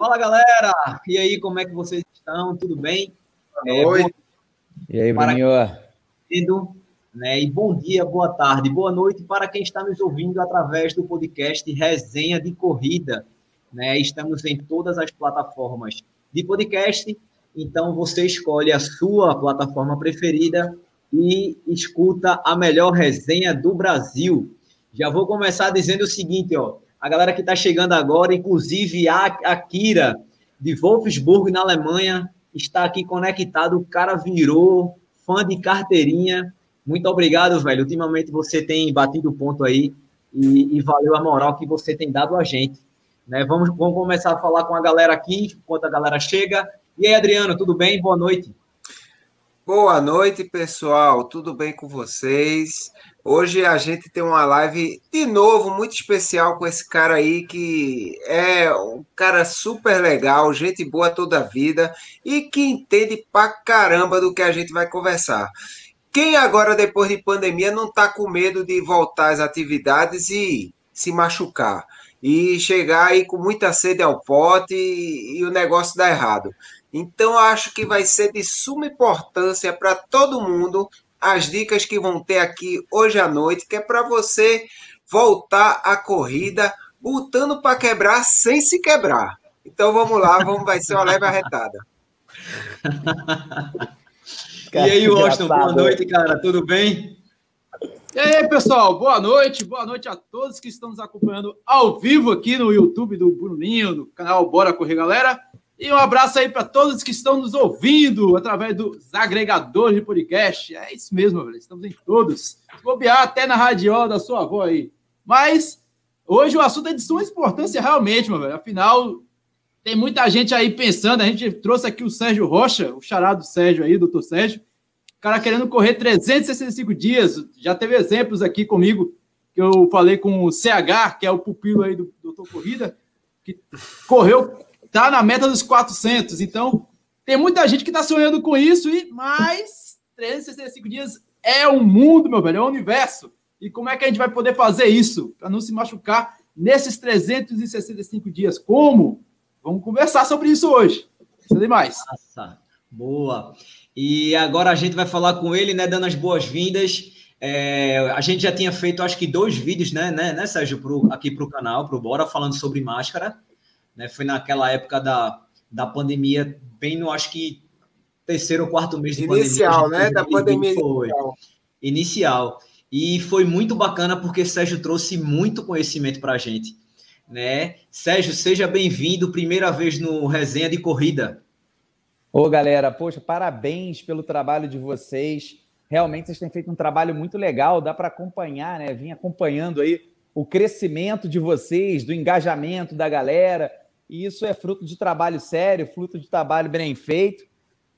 Fala galera! E aí, como é que vocês estão? Tudo bem? É, Oi. Bom... E aí, Bruninho? Né? E bom dia, boa tarde, boa noite para quem está nos ouvindo através do podcast Resenha de Corrida. Né? Estamos em todas as plataformas de podcast, então você escolhe a sua plataforma preferida e escuta a melhor resenha do Brasil. Já vou começar dizendo o seguinte, ó, a galera que está chegando agora, inclusive a Akira, de Wolfsburg, na Alemanha, está aqui conectado. O cara virou fã de carteirinha. Muito obrigado, velho. Ultimamente você tem batido ponto aí e, e, valeu a moral que você tem dado a gente. Né? Vamos, vamos começar a falar com a galera aqui, enquanto a galera chega. E aí, Adriano, tudo bem? Boa noite. Boa noite, pessoal. Tudo bem com vocês? Hoje a gente tem uma live de novo muito especial com esse cara aí que é um cara super legal, gente boa toda a vida e que entende pra caramba do que a gente vai conversar. Quem agora, depois de pandemia, não tá com medo de voltar às atividades e se machucar? E chegar aí com muita sede ao pote e, e o negócio dar errado. Então, acho que vai ser de suma importância para todo mundo as dicas que vão ter aqui hoje à noite, que é para você voltar à corrida lutando para quebrar sem se quebrar. Então vamos lá, vamos, vai ser uma leve arretada. e aí, Washington, boa noite, cara, tudo bem? E aí, pessoal, boa noite, boa noite a todos que estão nos acompanhando ao vivo aqui no YouTube do Bruninho, no canal Bora Correr Galera. E um abraço aí para todos que estão nos ouvindo através dos agregadores de podcast. É isso mesmo, velho. Estamos em todos. Bobear até na radiola da sua avó aí. Mas hoje o assunto é de suma importância realmente, meu velho. Afinal, tem muita gente aí pensando. A gente trouxe aqui o Sérgio Rocha, o charado Sérgio aí, doutor Sérgio. O cara querendo correr 365 dias. Já teve exemplos aqui comigo que eu falei com o CH, que é o pupilo aí do doutor Corrida, que correu tá na meta dos 400. Então, tem muita gente que está sonhando com isso, e mais 365 dias é um mundo, meu velho, é um universo. E como é que a gente vai poder fazer isso para não se machucar nesses 365 dias? Como? Vamos conversar sobre isso hoje. É demais. Nossa, boa. E agora a gente vai falar com ele, né, dando as boas-vindas. É, a gente já tinha feito, acho que, dois vídeos, né, né, né Sérgio, pro, aqui para o canal, para o Bora, falando sobre máscara. Né? Foi naquela época da, da pandemia, bem no, acho que, terceiro ou quarto mês de inicial, pandemia. Inicial, né? Da pandemia foi. Inicial. inicial. E foi muito bacana porque Sérgio trouxe muito conhecimento para a gente. Né? Sérgio, seja bem-vindo, primeira vez no Resenha de Corrida. Ô, galera, poxa, parabéns pelo trabalho de vocês. Realmente vocês têm feito um trabalho muito legal, dá para acompanhar, né? Vim acompanhando aí o crescimento de vocês, do engajamento da galera. E isso é fruto de trabalho sério, fruto de trabalho bem feito.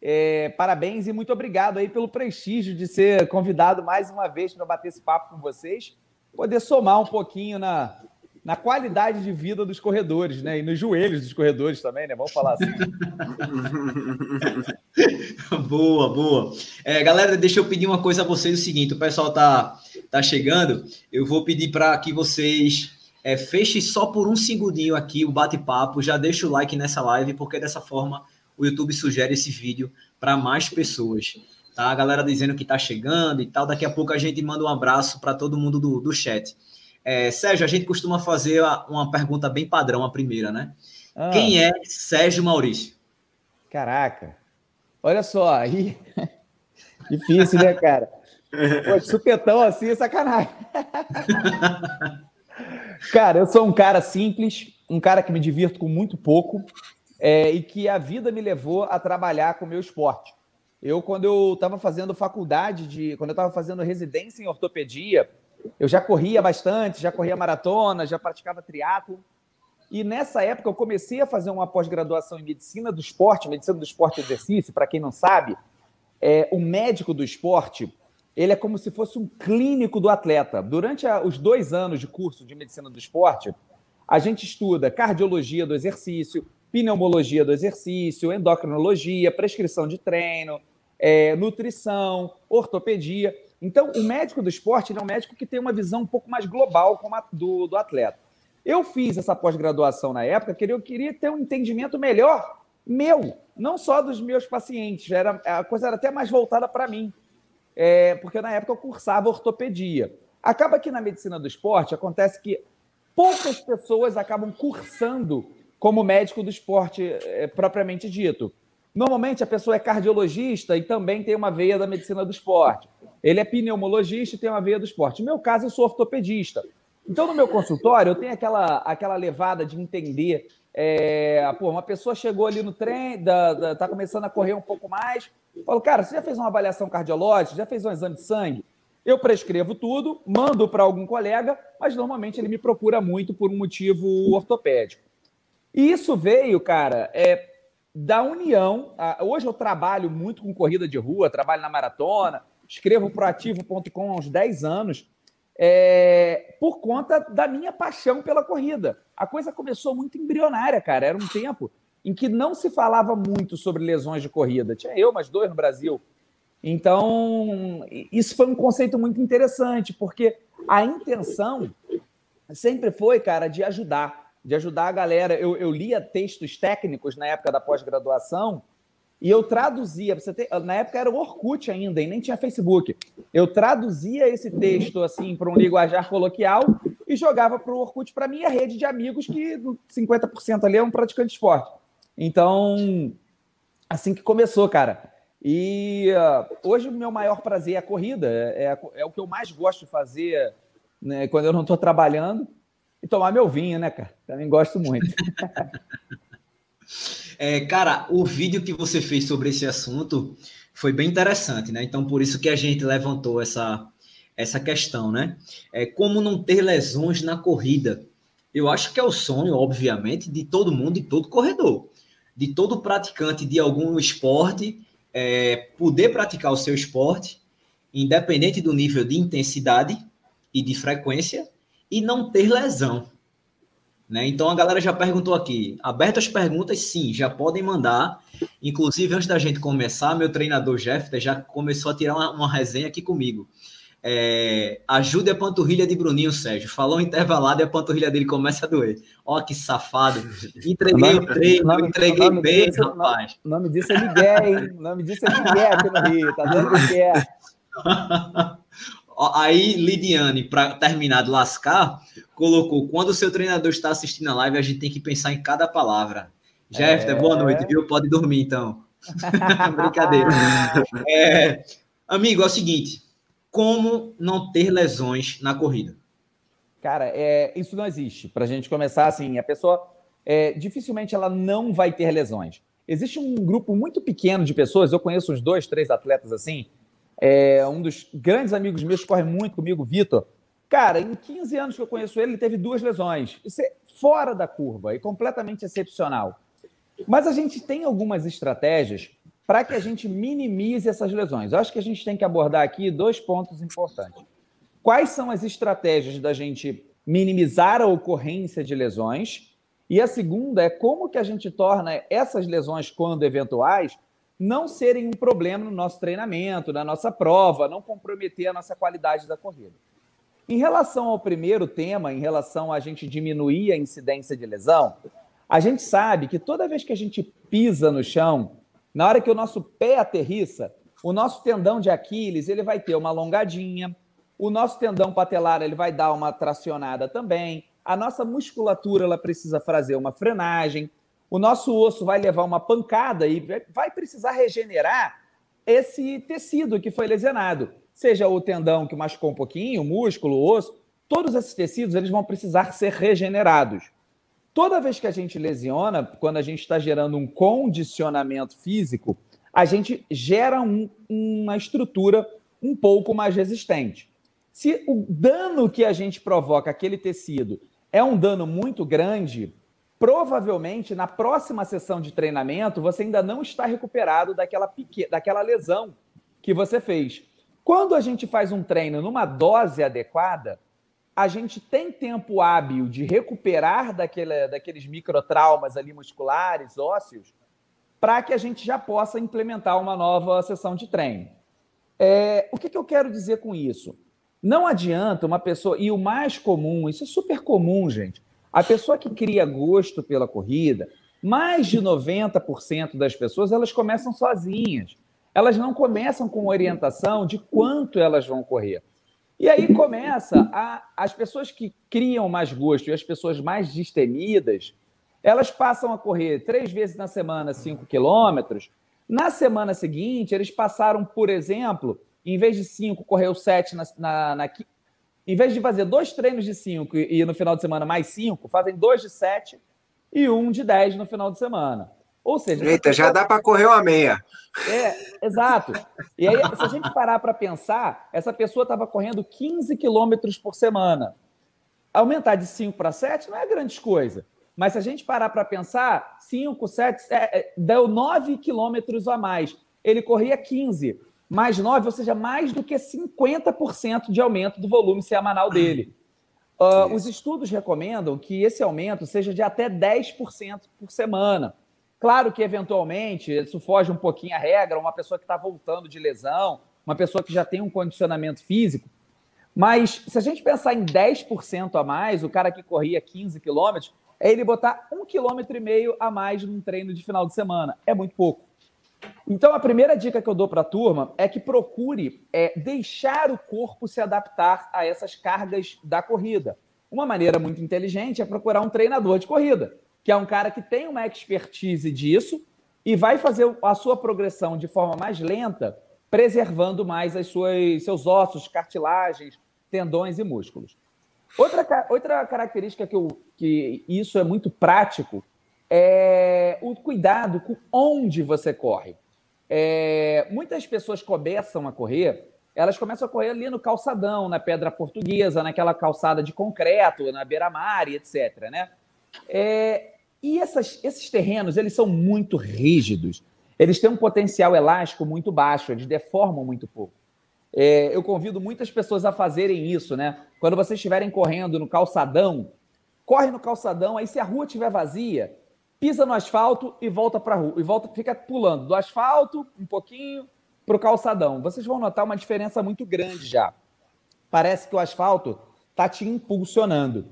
É, parabéns e muito obrigado aí pelo prestígio de ser convidado mais uma vez para bater esse papo com vocês, poder somar um pouquinho na, na qualidade de vida dos corredores, né? E nos joelhos dos corredores também, né? Vamos falar assim. boa, boa. É, galera, deixa eu pedir uma coisa a vocês: o seguinte, o pessoal tá, tá chegando, eu vou pedir para que vocês é, feche só por um segundinho aqui o bate-papo, já deixa o like nessa live, porque dessa forma o YouTube sugere esse vídeo para mais pessoas. Tá? A galera dizendo que está chegando e tal. Daqui a pouco a gente manda um abraço para todo mundo do, do chat. É, Sérgio, a gente costuma fazer uma pergunta bem padrão, a primeira, né? Ah. Quem é Sérgio Maurício? Caraca, olha só, aí. Difícil, né, cara? Pô, supetão assim é sacanagem. Cara, eu sou um cara simples, um cara que me divirto com muito pouco é, e que a vida me levou a trabalhar com o meu esporte. Eu, quando eu estava fazendo faculdade, de, quando eu estava fazendo residência em ortopedia, eu já corria bastante, já corria maratona, já praticava triatlo. E nessa época eu comecei a fazer uma pós-graduação em medicina do esporte, medicina do esporte e exercício, para quem não sabe, é, o médico do esporte ele é como se fosse um clínico do atleta. Durante a, os dois anos de curso de medicina do esporte, a gente estuda cardiologia do exercício, pneumologia do exercício, endocrinologia, prescrição de treino, é, nutrição, ortopedia. Então, o médico do esporte é um médico que tem uma visão um pouco mais global a, do, do atleta. Eu fiz essa pós-graduação na época, que eu queria ter um entendimento melhor meu, não só dos meus pacientes. Era, a coisa era até mais voltada para mim, é, porque na época eu cursava ortopedia. Acaba que na medicina do esporte acontece que poucas pessoas acabam cursando como médico do esporte é, propriamente dito. Normalmente a pessoa é cardiologista e também tem uma veia da medicina do esporte. Ele é pneumologista e tem uma veia do esporte. No meu caso, eu sou ortopedista. Então, no meu consultório, eu tenho aquela, aquela levada de entender. É, pô, uma pessoa chegou ali no trem, da, da, tá começando a correr um pouco mais. Falo, cara, você já fez uma avaliação cardiológica? Já fez um exame de sangue? Eu prescrevo tudo, mando para algum colega, mas normalmente ele me procura muito por um motivo ortopédico. E isso veio, cara, é, da união. Hoje eu trabalho muito com corrida de rua, trabalho na maratona, escrevo proativo.com há uns 10 anos, é, por conta da minha paixão pela corrida. A coisa começou muito embrionária, cara. Era um tempo em que não se falava muito sobre lesões de corrida. Tinha eu, mais dois no Brasil. Então, isso foi um conceito muito interessante, porque a intenção sempre foi, cara, de ajudar de ajudar a galera. Eu, eu lia textos técnicos na época da pós-graduação e eu traduzia. Você ter, na época era o Orkut ainda e nem tinha Facebook. Eu traduzia esse texto assim para um linguajar coloquial e jogava para o Orkut para minha rede de amigos que 50% ali é um praticante de esporte. Então, assim que começou, cara. E uh, hoje o meu maior prazer é a corrida, é, é, é o que eu mais gosto de fazer né, quando eu não estou trabalhando e tomar meu vinho, né, cara? Também gosto muito. é, cara, o vídeo que você fez sobre esse assunto foi bem interessante, né? Então, por isso que a gente levantou essa, essa questão, né? É, como não ter lesões na corrida. Eu acho que é o sonho, obviamente, de todo mundo e todo corredor, de todo praticante de algum esporte, é, poder praticar o seu esporte, independente do nível de intensidade e de frequência, e não ter lesão. Né? Então a galera já perguntou aqui. Abertas perguntas, sim, já podem mandar. Inclusive, antes da gente começar, meu treinador Jeff já começou a tirar uma, uma resenha aqui comigo. É, ajude a panturrilha de Bruninho, Sérgio. Falou intervalado e a panturrilha dele começa a doer. Ó, que safado. Entreguei o treino, entreguei nome bem, disso, rapaz. O nome disso é Miguel, hein? O nome disso é Miguel aqui no Rio, tá dando Miguel. Aí, Lidiane, para terminar de lascar, colocou: quando o seu treinador está assistindo a live, a gente tem que pensar em cada palavra. Jeff, é... boa noite, viu? Pode dormir então. Brincadeira. É, amigo, é o seguinte: como não ter lesões na corrida? Cara, é, isso não existe. Para a gente começar assim, a pessoa é, dificilmente ela não vai ter lesões. Existe um grupo muito pequeno de pessoas, eu conheço uns dois, três atletas assim, é, um dos grandes amigos meus que corre muito comigo, Vitor. Cara, em 15 anos que eu conheço ele, ele teve duas lesões. Isso é fora da curva e completamente excepcional. Mas a gente tem algumas estratégias para que a gente minimize essas lesões. Eu acho que a gente tem que abordar aqui dois pontos importantes. Quais são as estratégias da gente minimizar a ocorrência de lesões? E a segunda é como que a gente torna essas lesões, quando eventuais, não serem um problema no nosso treinamento, na nossa prova, não comprometer a nossa qualidade da corrida. Em relação ao primeiro tema, em relação a gente diminuir a incidência de lesão, a gente sabe que toda vez que a gente pisa no chão, na hora que o nosso pé aterrissa, o nosso tendão de Aquiles ele vai ter uma alongadinha, o nosso tendão patelar ele vai dar uma tracionada também, a nossa musculatura ela precisa fazer uma frenagem, o nosso osso vai levar uma pancada e vai precisar regenerar esse tecido que foi lesionado. Seja o tendão que machucou um pouquinho, o músculo, o osso, todos esses tecidos eles vão precisar ser regenerados. Toda vez que a gente lesiona, quando a gente está gerando um condicionamento físico, a gente gera um, uma estrutura um pouco mais resistente. Se o dano que a gente provoca aquele tecido é um dano muito grande, provavelmente na próxima sessão de treinamento você ainda não está recuperado daquela, daquela lesão que você fez. Quando a gente faz um treino numa dose adequada, a gente tem tempo hábil de recuperar daquele, daqueles microtraumas ali musculares, ósseos, para que a gente já possa implementar uma nova sessão de treino. É, o que, que eu quero dizer com isso? Não adianta uma pessoa, e o mais comum, isso é super comum, gente, A pessoa que cria gosto pela corrida, mais de 90% das pessoas, elas começam sozinhas. Elas não começam com orientação de quanto elas vão correr. E aí começa a, as pessoas que criam mais gosto e as pessoas mais destemidas, elas passam a correr três vezes na semana, cinco quilômetros. Na semana seguinte, eles passaram, por exemplo, em vez de cinco, correu sete na, na, na em vez de fazer dois treinos de cinco e no final de semana mais cinco, fazem dois de sete e um de dez no final de semana. Ou seja, Eita, pessoa... já dá para correr uma meia. É, exato. E aí, se a gente parar para pensar, essa pessoa estava correndo 15 quilômetros por semana. Aumentar de 5 para 7 não é grande coisa. Mas se a gente parar para pensar, 5, 7, é, é, deu 9 quilômetros a mais. Ele corria 15, mais 9, ou seja, mais do que 50% de aumento do volume semanal dele. Uh, os estudos recomendam que esse aumento seja de até 10% por semana. Claro que, eventualmente, isso foge um pouquinho à regra, uma pessoa que está voltando de lesão, uma pessoa que já tem um condicionamento físico. Mas se a gente pensar em 10% a mais, o cara que corria 15 quilômetros, é ele botar um quilômetro e meio a mais num treino de final de semana. É muito pouco. Então, a primeira dica que eu dou para a turma é que procure é, deixar o corpo se adaptar a essas cargas da corrida. Uma maneira muito inteligente é procurar um treinador de corrida, que é um cara que tem uma expertise disso e vai fazer a sua progressão de forma mais lenta, preservando mais as suas, seus ossos, cartilagens, tendões e músculos. Outra, outra característica que, eu, que isso é muito prático é o cuidado com onde você corre. É, muitas pessoas começam a correr, elas começam a correr ali no calçadão, na pedra portuguesa, naquela calçada de concreto, na beira-mar, etc. Né? É, e essas, esses terrenos, eles são muito rígidos. Eles têm um potencial elástico muito baixo, eles deformam muito pouco. É, eu convido muitas pessoas a fazerem isso, né? Quando vocês estiverem correndo no calçadão, corre no calçadão, aí se a rua estiver vazia, pisa no asfalto e volta para a rua. E volta, fica pulando do asfalto um pouquinho para o calçadão. Vocês vão notar uma diferença muito grande já. Parece que o asfalto está te impulsionando.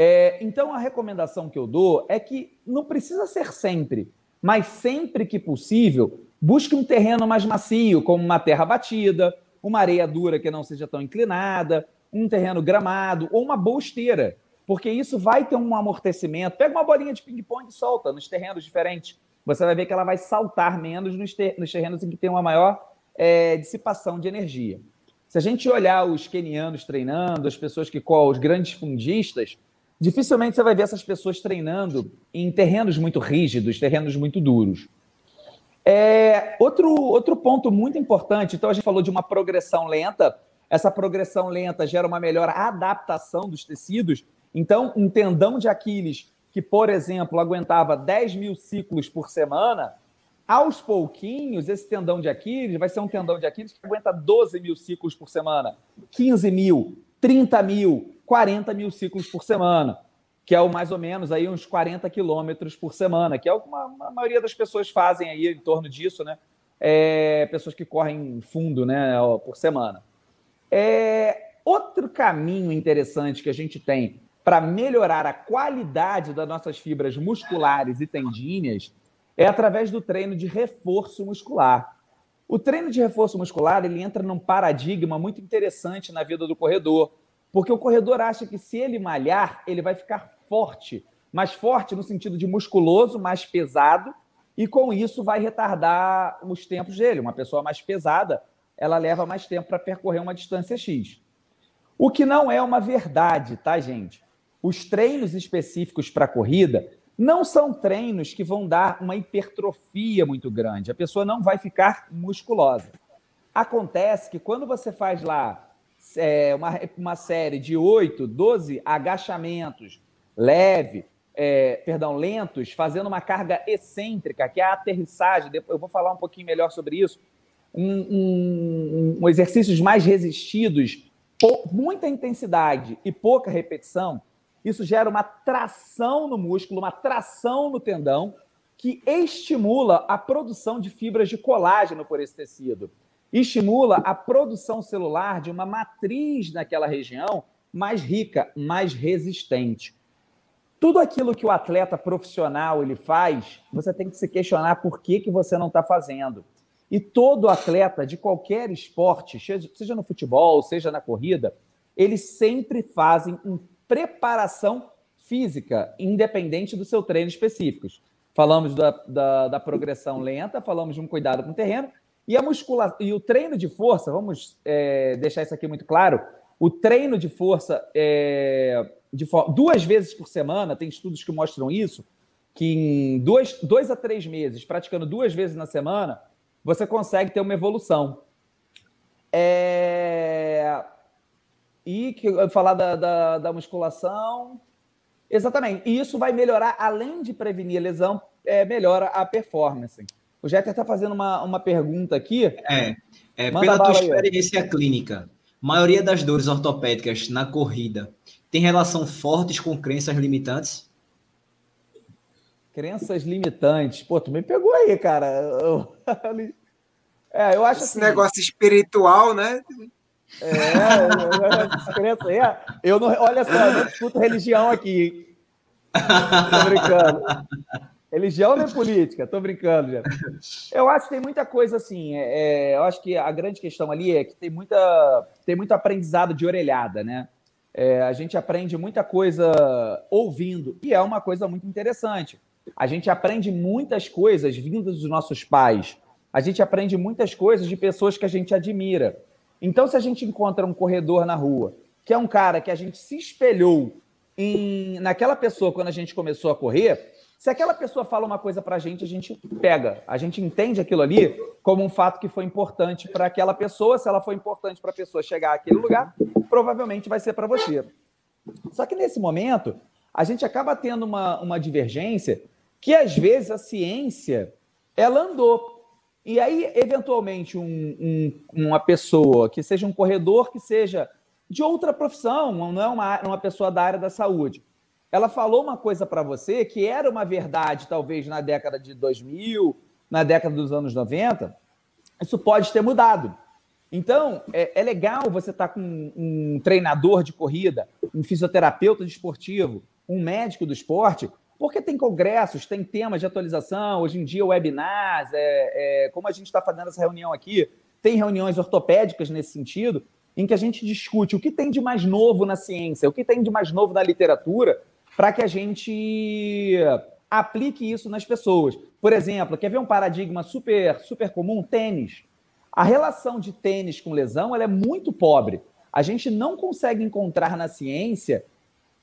É, então, a recomendação que eu dou é que não precisa ser sempre, mas sempre que possível, busque um terreno mais macio, como uma terra batida, uma areia dura que não seja tão inclinada, um terreno gramado ou uma boa esteira, porque isso vai ter um amortecimento. Pega uma bolinha de ping-pong e solta nos terrenos diferentes. Você vai ver que ela vai saltar menos nos, terrenos em que tem uma maior é, dissipação de energia. Se a gente olhar os quenianos treinando, as pessoas que os grandes fundistas, dificilmente você vai ver essas pessoas treinando em terrenos muito rígidos, terrenos muito duros. É, outro, outro ponto muito importante, então a gente falou de uma progressão lenta, essa progressão lenta gera uma melhor adaptação dos tecidos. Então, um tendão de Aquiles que, por exemplo, aguentava 10 mil ciclos por semana, aos pouquinhos, esse tendão de Aquiles vai ser um tendão de Aquiles que aguenta 12 mil ciclos por semana, 15 mil, 30 mil, 40 mil ciclos por semana que é o mais ou menos aí uns 40 quilômetros por semana, que é o que a maioria das pessoas fazem aí em torno disso, né? É, pessoas que correm fundo, né, por semana. É, outro caminho interessante que a gente tem para melhorar a qualidade das nossas fibras musculares e tendíneas é através do treino de reforço muscular. O treino de reforço muscular ele entra num paradigma muito interessante na vida do corredor, porque o corredor acha que se ele malhar, ele vai ficar forte, mais forte no sentido de musculoso, mais pesado, e com isso vai retardar os tempos dele. Uma pessoa mais pesada, ela leva mais tempo para percorrer uma distância X. O que não é uma verdade, tá, gente? Os treinos específicos para corrida não são treinos que vão dar uma hipertrofia muito grande. A pessoa não vai ficar musculosa. Acontece que quando você faz lá é, uma, uma série de 8, 12 agachamentos, leve, é, perdão, lentos, fazendo uma carga excêntrica, que é a aterrissagem. Eu vou falar um pouquinho melhor sobre isso. Um, um, um exercícios mais resistidos, muita intensidade e pouca repetição, isso gera uma tração no músculo, uma tração no tendão, que estimula a produção de fibras de colágeno por esse tecido. Estimula a produção celular de uma matriz naquela região mais rica, mais resistente. tudo aquilo que o atleta profissional ele faz, você tem que se questionar por que, que você não está fazendo. E todo atleta de qualquer esporte, seja no futebol, seja na corrida, eles sempre fazem uma preparação física, independente do seu treino específicos. Falamos da, da, da, progressão lenta, falamos de um cuidado com o terreno, e a muscula e o treino de força, vamos é, deixar isso aqui muito claro, o treino de força é, de duas vezes por semana, tem estudos que mostram isso, que em dois, dois a três meses, praticando duas vezes na semana, você consegue ter uma evolução. É... E que falar da, da, da, musculação. Exatamente. E isso vai melhorar, além de prevenir a lesão, é, melhora a performance. O Jeter está fazendo uma, uma pergunta aqui. É, é pela tua experiência aí. clínica, maioria das dores ortopédicas na corrida tem relação fortes com crenças limitantes? Crenças limitantes. Pô, tu me pegou aí, cara. É, eu acho Esse assim, negócio espiritual, né? É, crença aí. Eu não, olha só, eu não discuto religião aqui. Tô brincando. Religião não é política, tô brincando, já. Eu acho que tem muita coisa assim. É, é, eu acho que a grande questão ali é que tem muita, tem muito aprendizado de orelhada, né? É, a gente aprende muita coisa ouvindo, e é uma coisa muito interessante. A gente aprende muitas coisas vindas dos nossos pais. A gente aprende muitas coisas de pessoas que a gente admira. Então, se a gente encontra um corredor na rua, que é um cara que a gente se espelhou em, naquela pessoa quando a gente começou a correr, se aquela pessoa fala uma coisa para a gente, a gente pega, a gente entende aquilo ali como um fato que foi importante para aquela pessoa. Se ela foi importante para a pessoa chegar àquele lugar, provavelmente vai ser para você. Só que nesse momento, a gente acaba tendo uma, uma divergência que às vezes a ciência ela andou. E aí, eventualmente, um, um, uma pessoa que seja um corredor, que seja de outra profissão, não é uma, uma pessoa da área da saúde, ela falou uma coisa para você que era uma verdade, talvez, na década de 2000, na década dos anos 90, isso pode ter mudado. Então, é, é legal você estar tá com um treinador de corrida, um fisioterapeuta desportivo, um médico do esporte, porque tem congressos, tem temas de atualização, hoje em dia webinars, é, é, como a gente está fazendo essa reunião aqui, tem reuniões ortopédicas nesse sentido, em que a gente discute o que tem de mais novo na ciência, o que tem de mais novo na literatura, para que a gente aplique isso nas pessoas. Por exemplo, quer ver um paradigma super, super comum? Tênis. A relação de tênis com lesão ela é muito pobre. A gente não consegue encontrar na ciência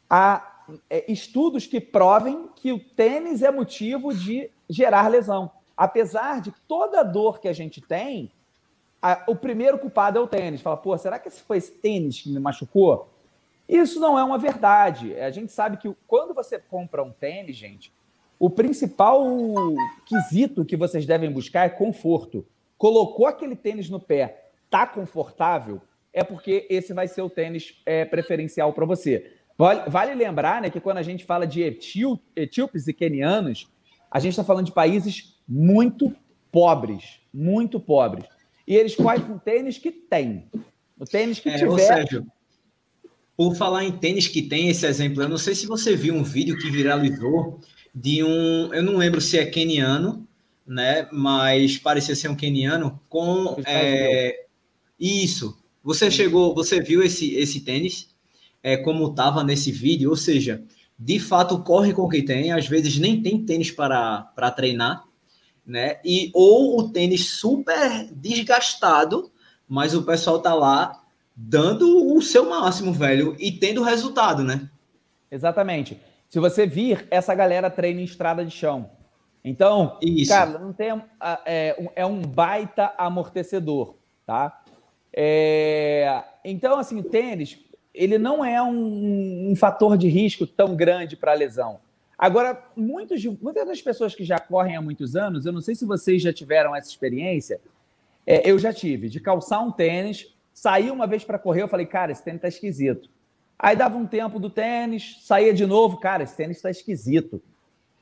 a, é, estudos que provem que o tênis é motivo de gerar lesão. Apesar de toda dor que a gente tem, a, o primeiro culpado é o tênis. Fala, pô, será que foi esse tênis que me machucou? Isso não é uma verdade. A gente sabe que quando você compra um tênis, gente, o principal quesito que vocês devem buscar é conforto. Colocou aquele tênis no pé, tá confortável, é porque esse vai ser o tênis é, preferencial para você. Vale, vale, lembrar né, que quando a gente fala de etíopes e quenianos, a gente está falando de países muito pobres, muito pobres. E eles correm com tênis que tem. O tênis que é, tiver. Por falar em tênis que tem esse exemplo, eu não sei se você viu um vídeo que viralizou de um, eu não lembro se é keniano, né? Mas parecia ser um keniano com é, isso. Você chegou, você viu esse esse tênis é, como estava nesse vídeo, ou seja, de fato corre com quem tem, às vezes nem tem tênis para, para treinar, né? E ou o tênis super desgastado, mas o pessoal tá lá dando o seu máximo, velho, e tendo resultado, né? Exatamente. Se você vir, essa galera treina em estrada de chão. Então, Isso. cara, não tem é, é um baita amortecedor, tá? É, então, assim, o tênis, ele não é um, um fator de risco tão grande para lesão. Agora, muitos, muitas das pessoas que já correm há muitos anos, eu não sei se vocês já tiveram essa experiência, é, eu já tive, de calçar um tênis, Saí uma vez para correr, eu falei, cara, esse tênis tá esquisito. Aí dava um tempo do tênis, saía de novo, cara, esse tênis está esquisito.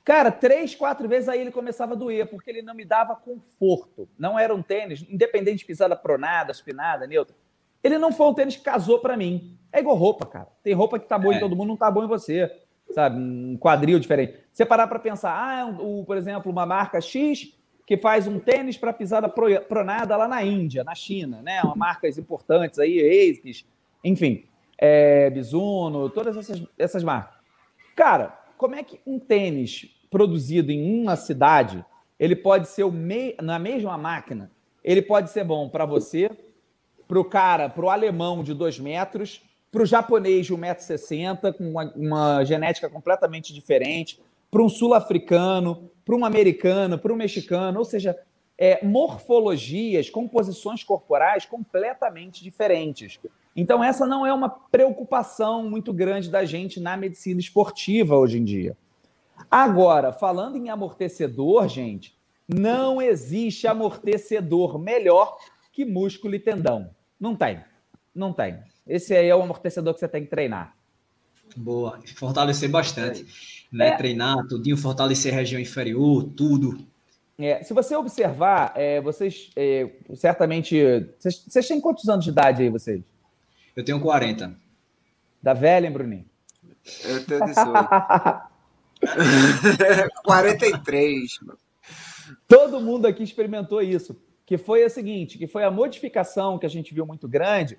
Cara, três, quatro vezes aí ele começava a doer, porque ele não me dava conforto. Não era um tênis, independente de pisada pronada, espinada, neutra. Ele não foi um tênis que casou para mim. É igual roupa, cara. Tem roupa que tá boa é. em todo mundo, não tá bom em você. sabe? Um quadril diferente. Você parar para pensar, ah, o, por exemplo, uma marca X que faz um tênis para pisada pronada lá na Índia, na China, né? Uma marcas importantes aí, ASICS, enfim, é, Bisuno, todas essas, essas marcas. Cara, como é que um tênis produzido em uma cidade, ele pode ser na mesma máquina, ele pode ser bom para você, para o cara, para o alemão de dois metros, para o japonês de 1,60m, com uma, uma genética completamente diferente, para um sul-africano, para um americano, para um mexicano, ou seja, é, morfologias, composições corporais completamente diferentes. Então, essa não é uma preocupação muito grande da gente na medicina esportiva hoje em dia. Agora, falando em amortecedor, gente, não existe amortecedor melhor que músculo e tendão. Não tem. Não tem. Esse aí é o amortecedor que você tem que treinar. Boa. Fortalecer bastante. Né? É. Treinar, tudinho, fortalecer a região inferior, tudo. É, se você observar, é, vocês é, certamente. Vocês, vocês têm quantos anos de idade aí, vocês? Eu tenho 40. Da velha, hein, Bruninho? Eu tenho 18. 43. Todo mundo aqui experimentou isso, que foi o seguinte, que foi a modificação que a gente viu muito grande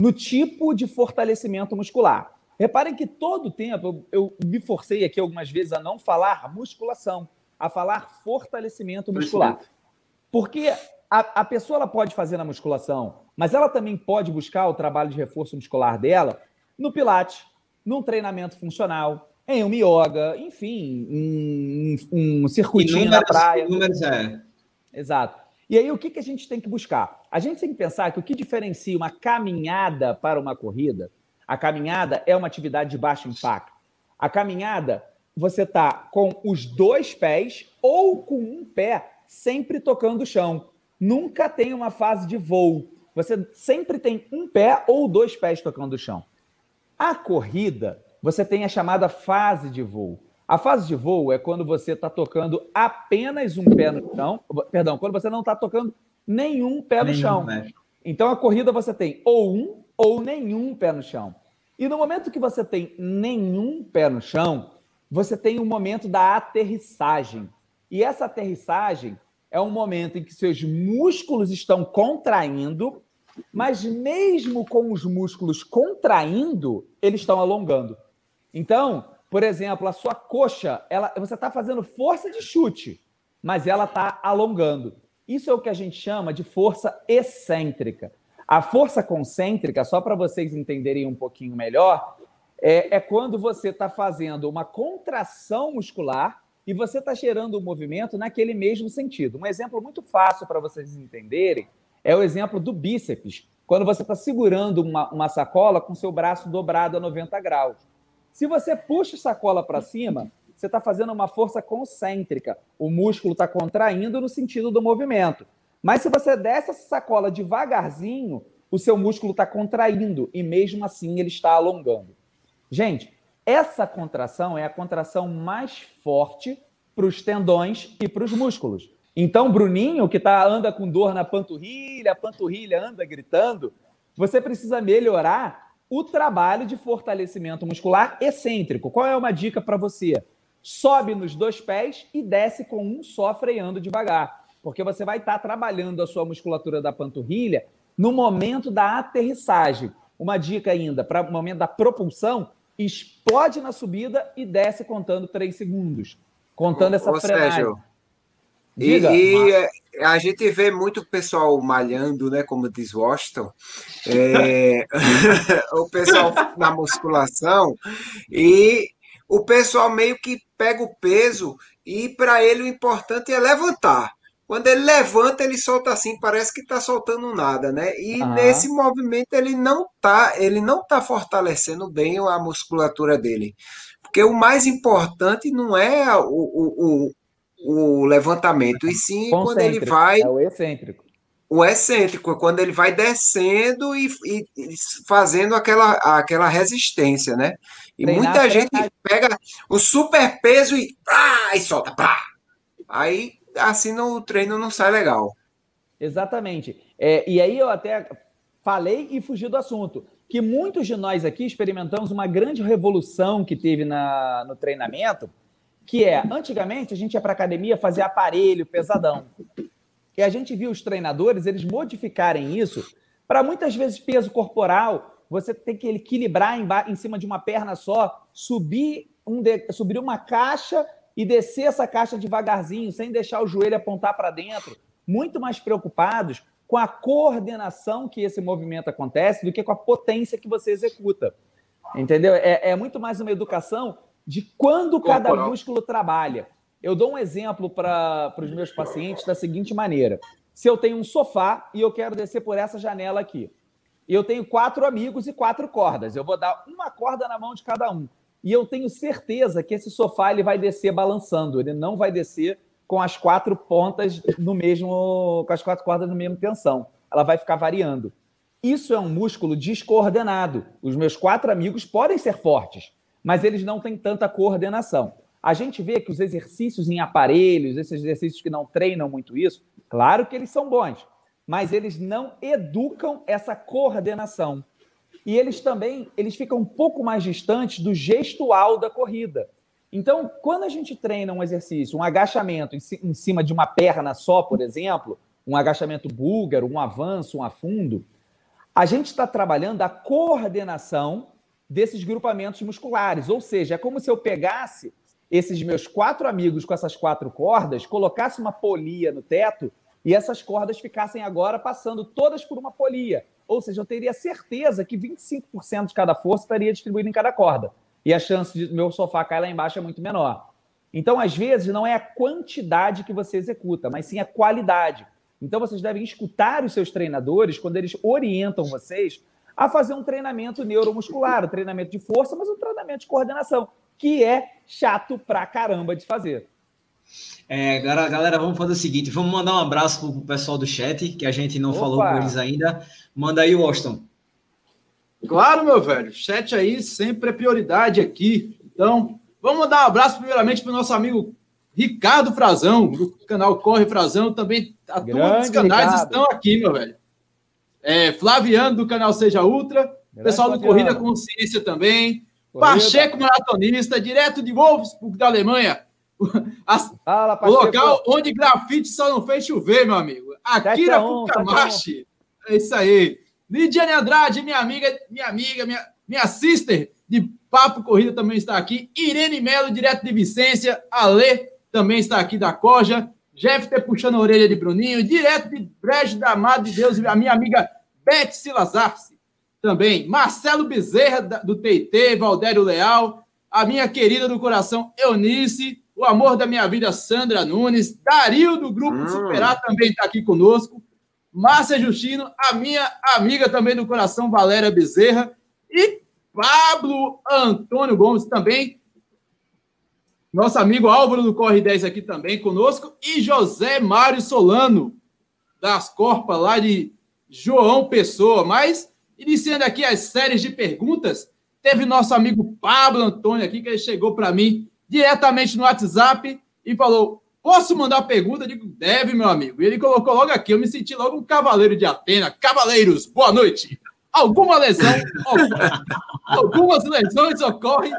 no tipo de fortalecimento muscular. Reparem que todo tempo eu, eu me forcei aqui algumas vezes a não falar musculação, a falar fortalecimento muscular. Porque a, a pessoa ela pode fazer na musculação, mas ela também pode buscar o trabalho de reforço muscular dela no Pilates, num treinamento funcional, em um yoga, enfim, um, um circuitinho na praia. Números é. Exato. E aí, o que, que a gente tem que buscar? A gente tem que pensar que o que diferencia uma caminhada para uma corrida, a caminhada é uma atividade de baixo impacto. A caminhada, você está com os dois pés ou com um pé sempre tocando o chão. Nunca tem uma fase de voo. Você sempre tem um pé ou dois pés tocando o chão. A corrida, você tem a chamada fase de voo. A fase de voo é quando você está tocando apenas um pé no chão. Perdão, quando você não está tocando nenhum pé no nenhum, chão. Né? Então a corrida você tem ou um ou nenhum pé no chão. E no momento que você tem nenhum pé no chão, você tem o um momento da aterrissagem. E essa aterrissagem é um momento em que seus músculos estão contraindo, mas mesmo com os músculos contraindo, eles estão alongando. Então, por exemplo, a sua coxa, ela, você está fazendo força de chute, mas ela está alongando. Isso é o que a gente chama de força excêntrica. A força concêntrica, só para vocês entenderem um pouquinho melhor, é, é quando você está fazendo uma contração muscular e você está gerando o um movimento naquele mesmo sentido. Um exemplo muito fácil para vocês entenderem é o exemplo do bíceps, quando você está segurando uma, uma sacola com seu braço dobrado a 90 graus. Se você puxa a sacola para cima, você está fazendo uma força concêntrica. O músculo está contraindo no sentido do movimento. Mas se você desce essa sacola devagarzinho, o seu músculo está contraindo e mesmo assim ele está alongando. Gente, essa contração é a contração mais forte para os tendões e para os músculos. Então, Bruninho, que tá, anda com dor na panturrilha, a panturrilha anda gritando, você precisa melhorar o trabalho de fortalecimento muscular excêntrico. Qual é uma dica para você? Sobe nos dois pés e desce com um só freando devagar, porque você vai estar tá trabalhando a sua musculatura da panturrilha no momento da aterrissagem. Uma dica ainda, para o momento da propulsão, explode na subida e desce contando três segundos. Contando essa frenagem. Sérgio, Diga, e, e a gente vê muito pessoal malhando, né? Como diz Washington, é, o pessoal na musculação, e o pessoal meio que pega o peso e para ele o importante é levantar. Quando ele levanta, ele solta assim, parece que está soltando nada, né? E nesse movimento ele não tá, ele não tá fortalecendo bem a musculatura dele. Porque o mais importante não é o, o, o levantamento, e sim quando ele vai. É o excêntrico. O excêntrico, é quando ele vai descendo e, e, e fazendo aquela, aquela resistência, né? E Treinar muita gente pega o super peso e, ah, e solta. Pá. Aí, assim, no, o treino não sai legal. Exatamente. É, e aí eu até falei e fugi do assunto que muitos de nós aqui experimentamos uma grande revolução que teve na, no treinamento, que é, antigamente a gente ia para academia fazer aparelho pesadão. E a gente viu os treinadores, eles modificarem isso para muitas vezes peso corporal, você tem que equilibrar em, em cima de uma perna só, subir, um de, subir uma caixa e descer essa caixa devagarzinho, sem deixar o joelho apontar para dentro. Muito mais preocupados com a coordenação que esse movimento acontece do que com a potência que você executa. Entendeu? É, é muito mais uma educação de quando cada Corporal. músculo trabalha. Eu dou um exemplo para os meus pacientes da seguinte maneira: se eu tenho um sofá e eu quero descer por essa janela aqui, e eu tenho quatro amigos e quatro cordas, eu vou dar uma corda na mão de cada um. E eu tenho certeza que esse sofá ele vai descer balançando, ele não vai descer com as quatro pontas no mesmo, com as quatro cordas no mesmo tensão. Ela vai ficar variando. Isso é um músculo descoordenado. Os meus quatro amigos podem ser fortes, mas eles não têm tanta coordenação. A gente vê que os exercícios em aparelhos, esses exercícios que não treinam muito isso, claro que eles são bons, mas eles não educam essa coordenação. E eles também, eles ficam um pouco mais distantes do gestual da corrida. Então, quando a gente treina um exercício, um agachamento em cima de uma perna só, por exemplo, um agachamento búlgaro, um avanço, um afundo, a gente está trabalhando a coordenação desses grupamentos musculares. Ou seja, é como se eu pegasse esses meus quatro amigos com essas quatro cordas, colocasse uma polia no teto e essas cordas ficassem agora passando todas por uma polia. Ou seja, eu teria certeza que 25% de cada força estaria distribuído em cada corda. E a chance de meu sofá cair lá embaixo é muito menor. Então, às vezes, não é a quantidade que você executa, mas sim a qualidade. Então, vocês devem escutar os seus treinadores quando eles orientam vocês a fazer um treinamento neuromuscular, um treinamento de força, mas um treinamento de coordenação, que é chato pra caramba de fazer. É, galera, galera, vamos fazer o seguinte: vamos mandar um abraço pro pessoal do chat, que a gente não Opa. falou com eles ainda. Manda aí, Washington. Claro, meu velho. Chat aí sempre é prioridade aqui. Então, vamos mandar um abraço primeiramente para o nosso amigo Ricardo Frazão, do canal Corre Frazão. Também a todos os canais Ricardo. estão aqui, meu velho. É, Flaviano, do canal Seja Ultra. Grande pessoal do Corrida Consciência também. Corrida. Pacheco Maratonista, direto de Wolfsburg, da Alemanha. As, Fala, o local onde grafite só não fez chover, meu amigo. Akira Pukamashi. É isso aí. Lidiane Andrade, minha amiga, minha amiga, minha, minha sister de Papo Corrida também está aqui. Irene Melo, direto de Vicência. Ale também está aqui da Coja. Jeffter puxando a orelha de Bruninho. Direto de Brejo da Amado de Deus, a minha amiga Beth Silazarce. Também. Marcelo Bezerra, do TT. Valdério Leal. A minha querida do coração, Eunice o amor da minha vida, Sandra Nunes, Dario do Grupo hum. Superar também está aqui conosco, Márcia Justino, a minha amiga também do coração, Valéria Bezerra, e Pablo Antônio Gomes também, nosso amigo Álvaro do Corre 10 aqui também conosco, e José Mário Solano, das Corpas lá de João Pessoa. Mas, iniciando aqui as séries de perguntas, teve nosso amigo Pablo Antônio aqui, que ele chegou para mim diretamente no WhatsApp e falou: Posso mandar pergunta? Eu digo, deve, meu amigo. E ele colocou logo aqui, eu me senti logo um cavaleiro de Atena. Cavaleiros, boa noite. Alguma lesão, algumas lesões ocorrem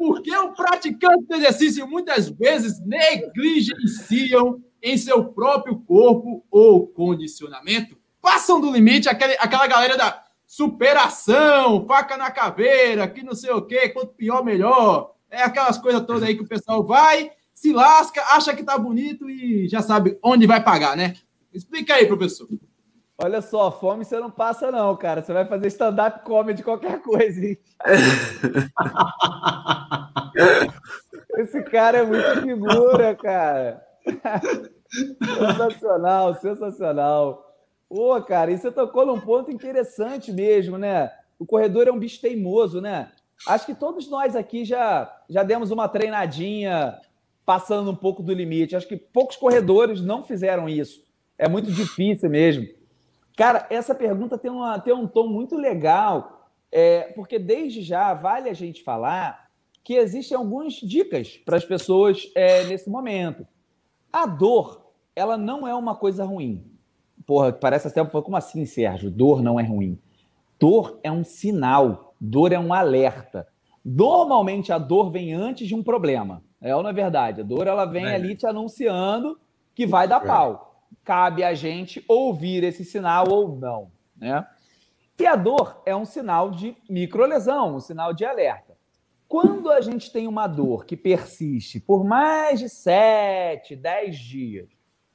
porque o praticante do exercício muitas vezes negligenciam em seu próprio corpo ou condicionamento. Passam do limite aquele, aquela galera da superação, faca na caveira, que não sei o quê, quanto pior, melhor. É aquelas coisas todas aí que o pessoal vai, se lasca, acha que tá bonito e já sabe onde vai pagar, né? Explica aí, professor. Olha só, fome você não passa, não, cara. Você vai fazer stand-up comedy qualquer coisa, hein? Esse cara é muito figura, cara. sensacional, sensacional. Pô, cara, e você tocou num ponto interessante mesmo, né? O corredor é um bicho teimoso, né? Acho que todos nós aqui já, já demos uma treinadinha passando um pouco do limite. Acho que poucos corredores não fizeram isso. É muito difícil mesmo. Cara, essa pergunta tem, uma, tem um tom muito legal, é, porque desde já vale a gente falar que existem algumas dicas para as pessoas é, nesse momento. A dor, ela não é uma coisa ruim. Porra, parece até como assim, Sérgio? Dor não é ruim. Dor é um sinal, dor é um alerta. Normalmente a dor vem antes de um problema. É ou não é verdade? A dor ela vem é. ali te anunciando que vai dar é. pau. Cabe a gente ouvir esse sinal ou não, né? E a dor é um sinal de microlesão, um sinal de alerta. Quando a gente tem uma dor que persiste por mais de 7, 10 dias,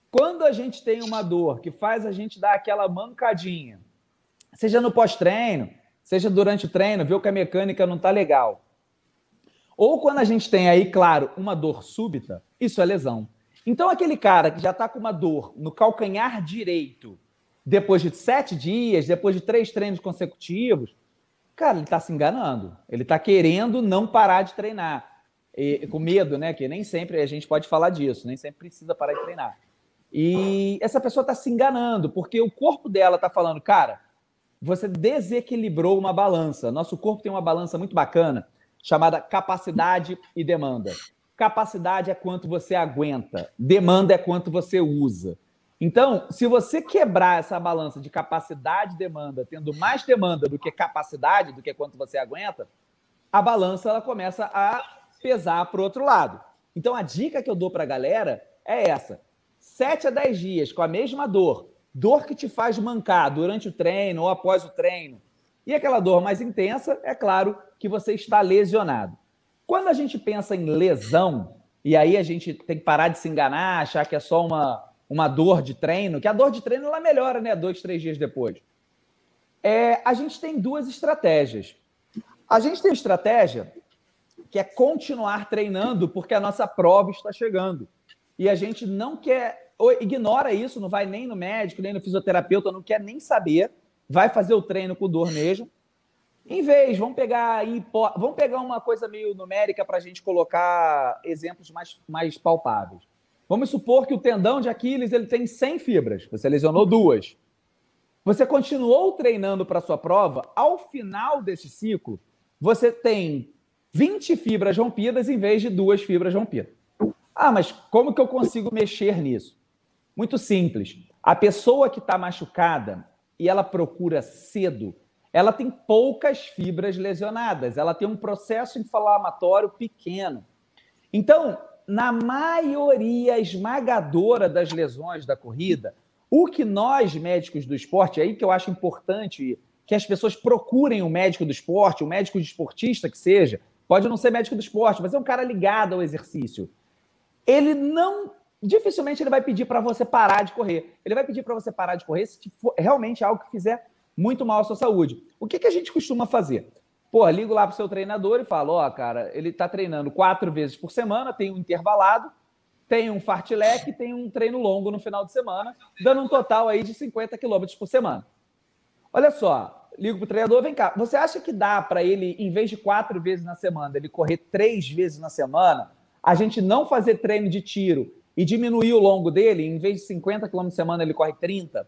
quando a gente tem uma dor que faz a gente dar aquela mancadinha, seja no pós-treino, seja durante o treino, viu que a mecânica não está legal, ou quando a gente tem aí, claro, uma dor súbita, isso é lesão. Então, aquele cara que já está com uma dor no calcanhar direito, depois de sete dias, depois de três treinos consecutivos, cara, ele está se enganando. Ele está querendo não parar de treinar. E, com medo, né? Que nem sempre a gente pode falar disso, nem sempre precisa parar de treinar. E essa pessoa está se enganando, porque o corpo dela está falando, cara, você desequilibrou uma balança. Nosso corpo tem uma balança muito bacana chamada capacidade e demanda. Capacidade é quanto você aguenta, demanda é quanto você usa. Então, se você quebrar essa balança de capacidade e demanda, tendo mais demanda do que capacidade, do que quanto você aguenta, a balança ela começa a pesar para o outro lado. Então, a dica que eu dou para a galera é essa: 7 a 10 dias com a mesma dor, dor que te faz mancar durante o treino ou após o treino, e aquela dor mais intensa, é claro que você está lesionado. Quando a gente pensa em lesão, e aí a gente tem que parar de se enganar, achar que é só uma, uma dor de treino, que a dor de treino ela melhora, né? Dois, três dias depois. É, a gente tem duas estratégias. A gente tem estratégia que é continuar treinando porque a nossa prova está chegando. E a gente não quer, ignora isso, não vai nem no médico, nem no fisioterapeuta, não quer nem saber, vai fazer o treino com dor mesmo. Em vez, vamos pegar, vamos pegar uma coisa meio numérica para a gente colocar exemplos mais, mais palpáveis. Vamos supor que o tendão de Aquiles ele tem 100 fibras, você lesionou duas. Você continuou treinando para sua prova, ao final desse ciclo, você tem 20 fibras rompidas em vez de duas fibras rompidas. Ah, mas como que eu consigo mexer nisso? Muito simples. A pessoa que está machucada e ela procura cedo, ela tem poucas fibras lesionadas, ela tem um processo inflamatório pequeno. Então, na maioria esmagadora das lesões da corrida, o que nós, médicos do esporte, é aí que eu acho importante que as pessoas procurem o um médico do esporte, o um médico de esportista que seja, pode não ser médico do esporte, mas é um cara ligado ao exercício. Ele não, dificilmente ele vai pedir para você parar de correr. Ele vai pedir para você parar de correr se realmente algo que fizer muito mal à sua saúde. O que, que a gente costuma fazer? Pô, ligo lá para o seu treinador e falo: Ó, oh, cara, ele está treinando quatro vezes por semana, tem um intervalado, tem um fartlek, tem um treino longo no final de semana, dando um total aí de 50 quilômetros por semana. Olha só, ligo para o treinador: vem cá, você acha que dá para ele, em vez de quatro vezes na semana, ele correr três vezes na semana, a gente não fazer treino de tiro e diminuir o longo dele, em vez de 50 quilômetros por semana, ele corre 30?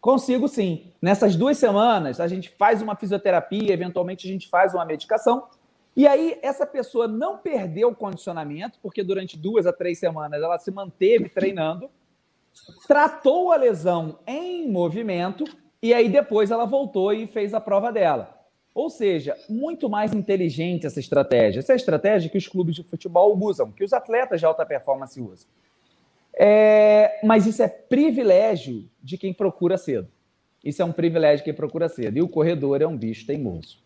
Consigo sim. Nessas duas semanas, a gente faz uma fisioterapia, eventualmente a gente faz uma medicação. E aí, essa pessoa não perdeu o condicionamento, porque durante duas a três semanas ela se manteve treinando, tratou a lesão em movimento, e aí depois ela voltou e fez a prova dela. Ou seja, muito mais inteligente essa estratégia. Essa é a estratégia que os clubes de futebol usam, que os atletas de alta performance usam. É, mas isso é privilégio de quem procura cedo. Isso é um privilégio de quem procura cedo. E o corredor é um bicho teimoso.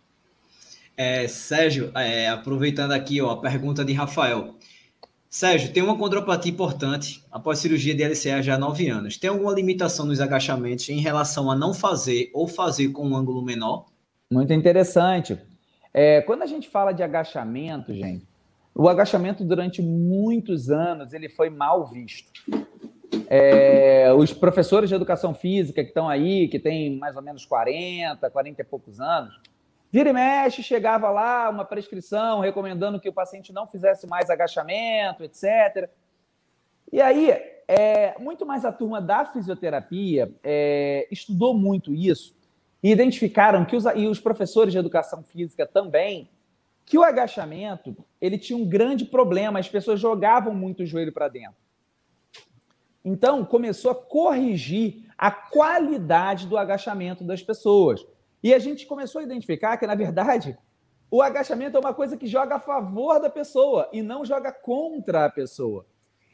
É, Sérgio, é, aproveitando aqui ó, a pergunta de Rafael. Sérgio, tem uma condropatia importante após cirurgia de LCA já há nove anos. Tem alguma limitação nos agachamentos em relação a não fazer ou fazer com um ângulo menor? Muito interessante. É, quando a gente fala de agachamento, gente, o agachamento durante muitos anos ele foi mal visto. É, os professores de educação física que estão aí, que tem mais ou menos 40, 40 e poucos anos, vira e mexe, chegava lá uma prescrição recomendando que o paciente não fizesse mais agachamento, etc. E aí, é, muito mais a turma da fisioterapia é, estudou muito isso e identificaram que os, e os professores de educação física também que o agachamento ele tinha um grande problema, as pessoas jogavam muito o joelho para dentro. Então, começou a corrigir a qualidade do agachamento das pessoas. E a gente começou a identificar que, na verdade, o agachamento é uma coisa que joga a favor da pessoa e não joga contra a pessoa.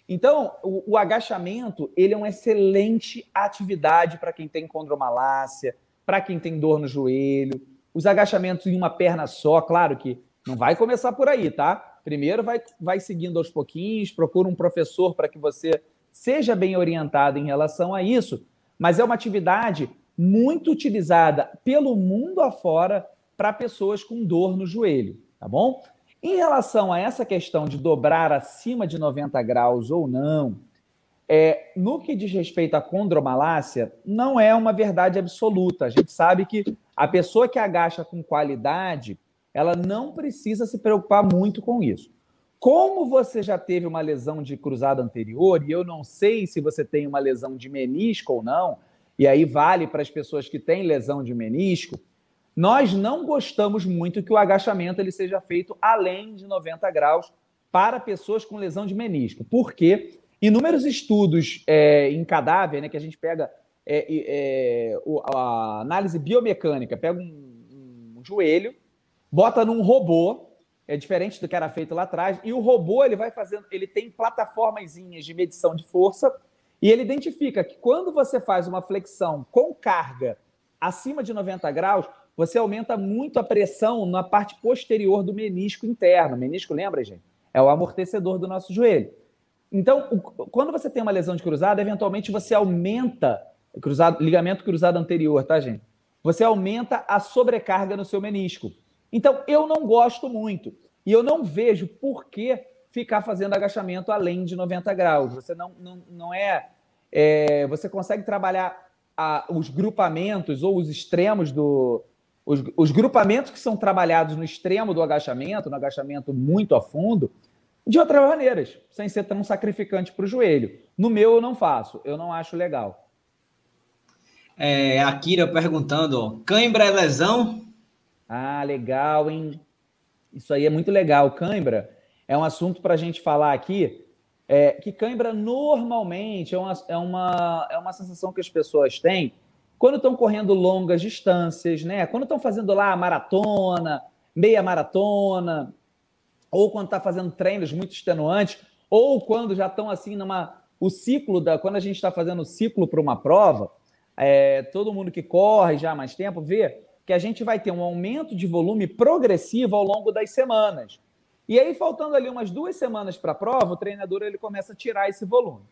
Então, o, o agachamento, ele é uma excelente atividade para quem tem condromalácia, para quem tem dor no joelho. Os agachamentos em uma perna só, claro que não vai começar por aí, tá? Primeiro vai, vai seguindo aos pouquinhos, procura um professor para que você seja bem orientado em relação a isso. Mas é uma atividade muito utilizada pelo mundo afora para pessoas com dor no joelho, tá bom? Em relação a essa questão de dobrar acima de 90 graus ou não, é, no que diz respeito à condromalácia, não é uma verdade absoluta. A gente sabe que a pessoa que agacha com qualidade, ela não precisa se preocupar muito com isso. Como você já teve uma lesão de cruzado anterior, e eu não sei se você tem uma lesão de menisco ou não, e aí vale para as pessoas que têm lesão de menisco, nós não gostamos muito que o agachamento ele seja feito além de 90 graus para pessoas com lesão de menisco. Por quê? Inúmeros estudos é, em cadáver, né, que a gente pega é, é, a análise biomecânica, pega um, um joelho, bota num robô, é diferente do que era feito lá atrás, e o robô ele vai fazendo, ele tem plataformas de medição de força e ele identifica que quando você faz uma flexão com carga acima de 90 graus, você aumenta muito a pressão na parte posterior do menisco interno. O menisco, lembra, gente? É o amortecedor do nosso joelho. Então, o, quando você tem uma lesão de cruzado, eventualmente você aumenta cruzado, ligamento cruzado anterior, tá, gente? Você aumenta a sobrecarga no seu menisco. Então, eu não gosto muito. E eu não vejo por que ficar fazendo agachamento além de 90 graus. Você não, não, não é, é Você consegue trabalhar a, os grupamentos ou os extremos do, os, os grupamentos que são trabalhados no extremo do agachamento, no agachamento muito a fundo, de outras maneiras, sem ser tão sacrificante para o joelho. No meu eu não faço, eu não acho legal. É, a Kira perguntando, cãibra é lesão? Ah, legal, hein? Isso aí é muito legal. Cãibra é um assunto para a gente falar aqui, é, que cãibra normalmente é uma, é, uma, é uma sensação que as pessoas têm quando estão correndo longas distâncias, né? Quando estão fazendo lá maratona, meia maratona, ou quando está fazendo treinos muito extenuantes, ou quando já estão assim numa o ciclo da quando a gente está fazendo o ciclo para uma prova, é, todo mundo que corre já há mais tempo vê que a gente vai ter um aumento de volume progressivo ao longo das semanas. E aí, faltando ali umas duas semanas para a prova, o treinador ele começa a tirar esse volume.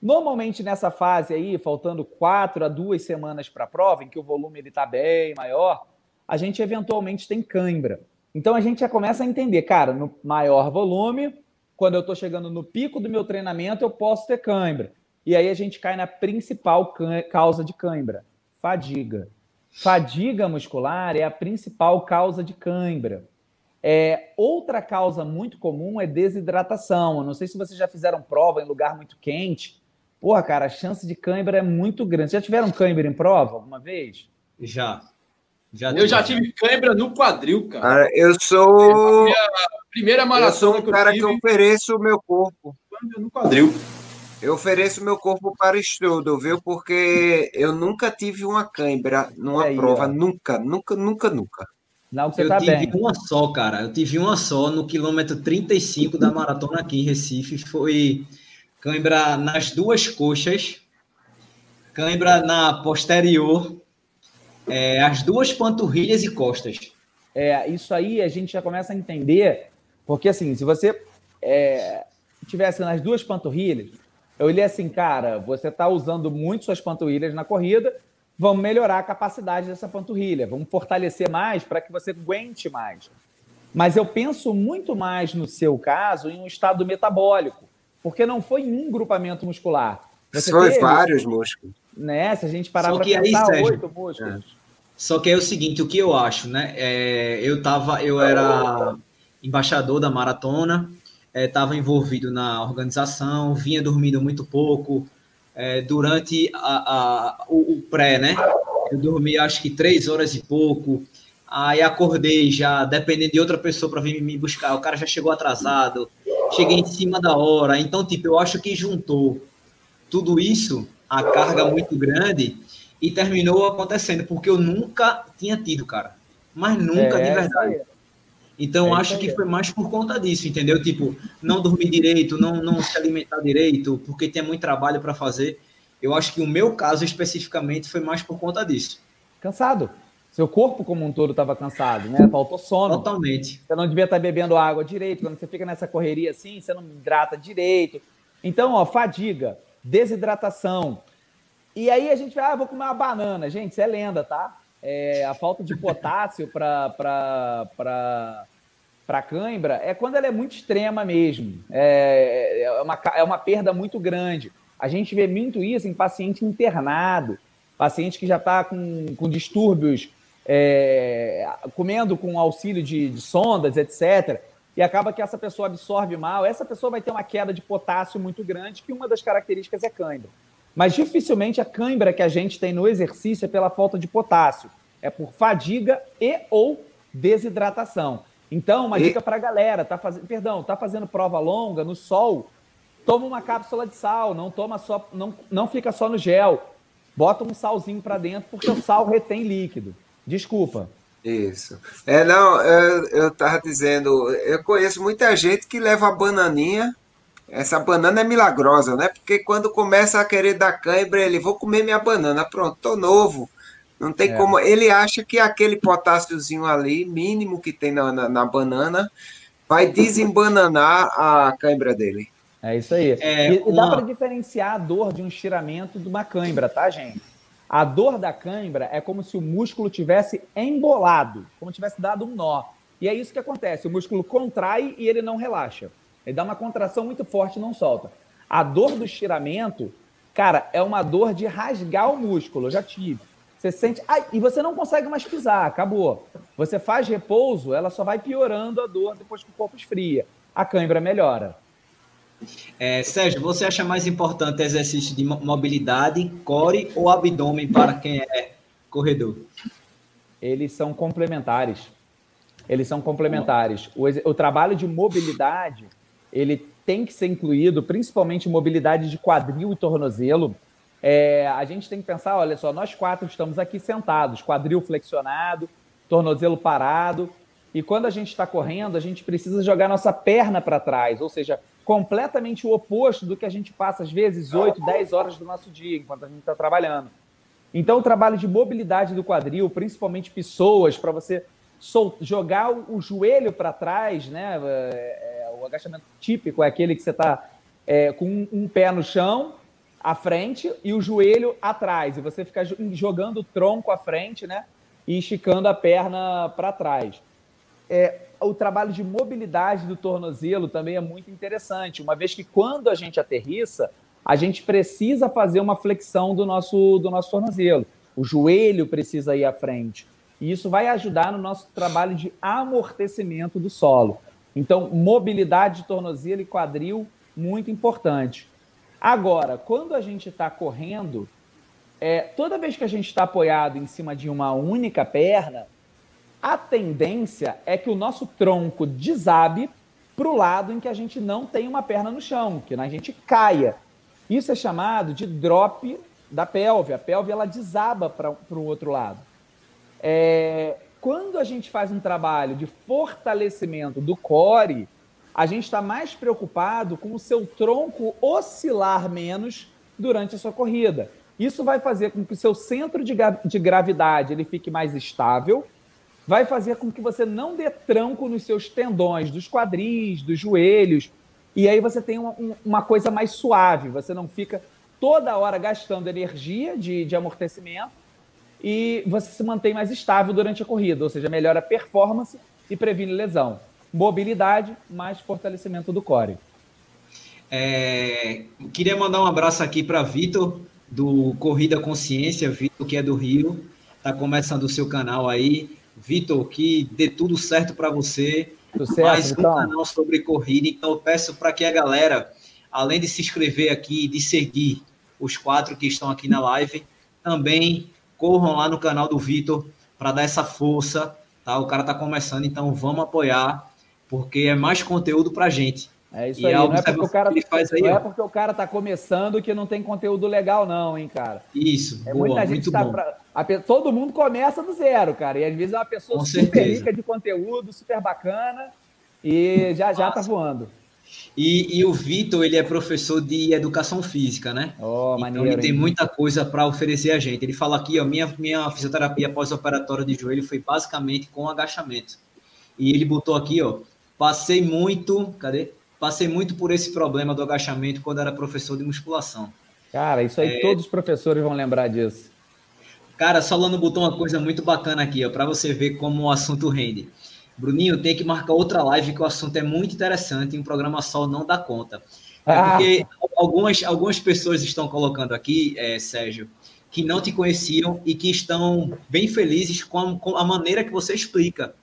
Normalmente nessa fase aí, faltando quatro a duas semanas para a prova, em que o volume está bem maior, a gente eventualmente tem cãibra. Então a gente já começa a entender, cara, no maior volume, quando eu estou chegando no pico do meu treinamento, eu posso ter cãibra. E aí a gente cai na principal causa de cãibra, fadiga. Fadiga muscular é a principal causa de cãibra. É, outra causa muito comum é desidratação. Eu não sei se vocês já fizeram prova em lugar muito quente Porra, cara, a chance de cãibra é muito grande. Já tiveram cãibra em prova alguma vez? Já. Já eu já tive cãibra no quadril, cara. cara eu sou. A primeira maratona. Eu sou um cara que, eu que ofereço o meu corpo. No quadril. Eu ofereço meu corpo para estudo, viu? Porque eu nunca tive uma cãibra numa aí, prova. Ó. Nunca, nunca, nunca, nunca. Não, você eu tá tive bem. uma só, cara. Eu tive uma só no quilômetro 35 da maratona aqui em Recife. Foi cãibra nas duas coxas, cãibra na posterior, é, as duas panturrilhas e costas. É, isso aí a gente já começa a entender, porque assim, se você é, tivesse nas duas panturrilhas, eu olhei assim, cara, você está usando muito suas panturrilhas na corrida, vamos melhorar a capacidade dessa panturrilha, vamos fortalecer mais para que você aguente mais. Mas eu penso muito mais no seu caso em um estado metabólico porque não foi em um grupamento muscular. Você foi teve, vários músculos. Né? Se a gente parar para pensar, aí, oito músculos. É. Só que é o seguinte, o que eu acho, né? É, eu tava, eu era embaixador da maratona, estava é, envolvido na organização, vinha dormindo muito pouco. É, durante a, a, o, o, pré, né? Eu dormi acho que três horas e pouco. Aí acordei já, dependendo de outra pessoa para vir me buscar. O cara já chegou atrasado cheguei em cima da hora. Então, tipo, eu acho que juntou tudo isso, a carga muito grande, e terminou acontecendo, porque eu nunca tinha tido, cara. Mas nunca é, de verdade. Então, é acho que foi mais por conta disso, entendeu? Tipo, não dormir direito, não, não se alimentar direito, porque tem muito trabalho para fazer. Eu acho que o meu caso especificamente foi mais por conta disso. Cansado. Seu corpo como um todo estava cansado, né? Faltou sono. Totalmente. Você não devia estar tá bebendo água direito. Quando você fica nessa correria assim, você não hidrata direito. Então, ó, fadiga, desidratação. E aí a gente vai, ah, vou comer uma banana. Gente, isso é lenda, tá? É, a falta de potássio para para cãibra é quando ela é muito extrema mesmo. É, é, uma, é uma perda muito grande. A gente vê muito isso em paciente internado, paciente que já está com, com distúrbios, é, comendo com auxílio de, de sondas, etc e acaba que essa pessoa absorve mal, essa pessoa vai ter uma queda de potássio muito grande, que uma das características é cãibra. Mas dificilmente a cãibra que a gente tem no exercício é pela falta de potássio, é por fadiga e ou desidratação. Então, uma e... dica para a galera, tá fazendo, perdão, tá fazendo prova longa no sol, toma uma cápsula de sal, não toma só, não, não fica só no gel. Bota um salzinho para dentro porque o sal retém líquido. Desculpa. Isso. É, não, eu, eu tava dizendo, eu conheço muita gente que leva a bananinha. Essa banana é milagrosa, né? Porque quando começa a querer dar cãibra, ele vou comer minha banana, pronto, tô novo. Não tem é. como. Ele acha que aquele potássiozinho ali, mínimo que tem na, na, na banana, vai desembananar a cãibra dele. É isso aí. É, e, uma... dá para diferenciar a dor de um estiramento de uma cãibra, tá, gente? A dor da cãibra é como se o músculo tivesse embolado, como tivesse dado um nó. E é isso que acontece: o músculo contrai e ele não relaxa. Ele dá uma contração muito forte e não solta. A dor do estiramento, cara, é uma dor de rasgar o músculo. Eu já tive. Você sente. E você não consegue mais pisar, acabou. Você faz repouso, ela só vai piorando a dor depois que o corpo esfria. A cãibra melhora. É, Sérgio, você acha mais importante exercício de mobilidade, core ou abdômen para quem é corredor? Eles são complementares. Eles são complementares. O, o trabalho de mobilidade, ele tem que ser incluído, principalmente mobilidade de quadril e tornozelo. É, a gente tem que pensar, olha só, nós quatro estamos aqui sentados, quadril flexionado, tornozelo parado, e quando a gente está correndo, a gente precisa jogar nossa perna para trás, ou seja, completamente o oposto do que a gente passa, às vezes, 8, 10 horas do nosso dia, enquanto a gente está trabalhando. Então, o trabalho de mobilidade do quadril, principalmente pessoas, para você jogar o, joelho para trás, né? É, é, o agachamento típico é aquele que você está é, com um, um pé no chão, à frente, e o joelho atrás. E você fica jogando o tronco à frente, né? E esticando a perna para trás. É, o trabalho de mobilidade do tornozelo também é muito interessante, uma vez que quando a gente aterrissa, a gente precisa fazer uma flexão do nosso, do nosso tornozelo. O joelho precisa ir à frente. E isso vai ajudar no nosso trabalho de amortecimento do solo. Então, mobilidade de tornozelo e quadril, muito importante. Agora, quando a gente está correndo, é, toda vez que a gente está apoiado em cima de uma única perna, a tendência é que o nosso tronco desabe para o lado em que a gente não tem uma perna no chão, que a gente caia. Isso é chamado de drop da pelve. A pelve ela desaba para o outro lado. É, quando a gente faz um trabalho de fortalecimento do core, a gente está mais preocupado com o seu tronco oscilar menos durante a sua corrida. Isso vai fazer com que o seu centro de, de gravidade ele fique mais estável vai fazer com que você não dê tranco nos seus tendões, dos quadris, dos joelhos, e aí você tem uma, uma coisa mais suave, você não fica toda hora gastando energia de, de amortecimento e você se mantém mais estável durante a corrida, ou seja, melhora a performance e previne lesão. Mobilidade mais fortalecimento do core. É, queria mandar um abraço aqui para Vitor, do Corrida Consciência, Vitor, que é do Rio, está começando o seu canal aí. Vitor, que dê tudo certo para você. Sucesso, mais um então. canal sobre corrida. Então, eu peço para que a galera, além de se inscrever aqui, de seguir os quatro que estão aqui na live, também corram lá no canal do Vitor para dar essa força. Tá? O cara está começando, então vamos apoiar, porque é mais conteúdo para gente. É isso e aí, não é, porque o cara, faz aí, não é porque o cara tá começando que não tem conteúdo legal, não, hein, cara. Isso, é boa, muita gente tá pra, a, todo mundo começa do zero, cara. E às vezes é uma pessoa Com super certeza. rica de conteúdo, super bacana, e já já tá voando. E, e, o Vitor, ele é professor de educação física, né? Oh, então maneiro, ele tem muita coisa para oferecer a gente. Ele fala aqui, ó, minha, minha fisioterapia pós-operatória de joelho foi basicamente com agachamento. E ele botou aqui, ó, passei muito, cadê? Passei muito por esse problema do agachamento quando era professor de musculação. Cara, isso aí é... todos os professores vão lembrar disso. Cara, Solano botou uma coisa muito bacana aqui, ó, para você ver como o assunto rende. Bruninho, tem que marcar outra live que o assunto é muito interessante e um programa só não dá conta. É ah. porque algumas, algumas pessoas estão colocando aqui, é, Sérgio, que não te conheciam e que estão bem felizes com a, com a maneira que você explica,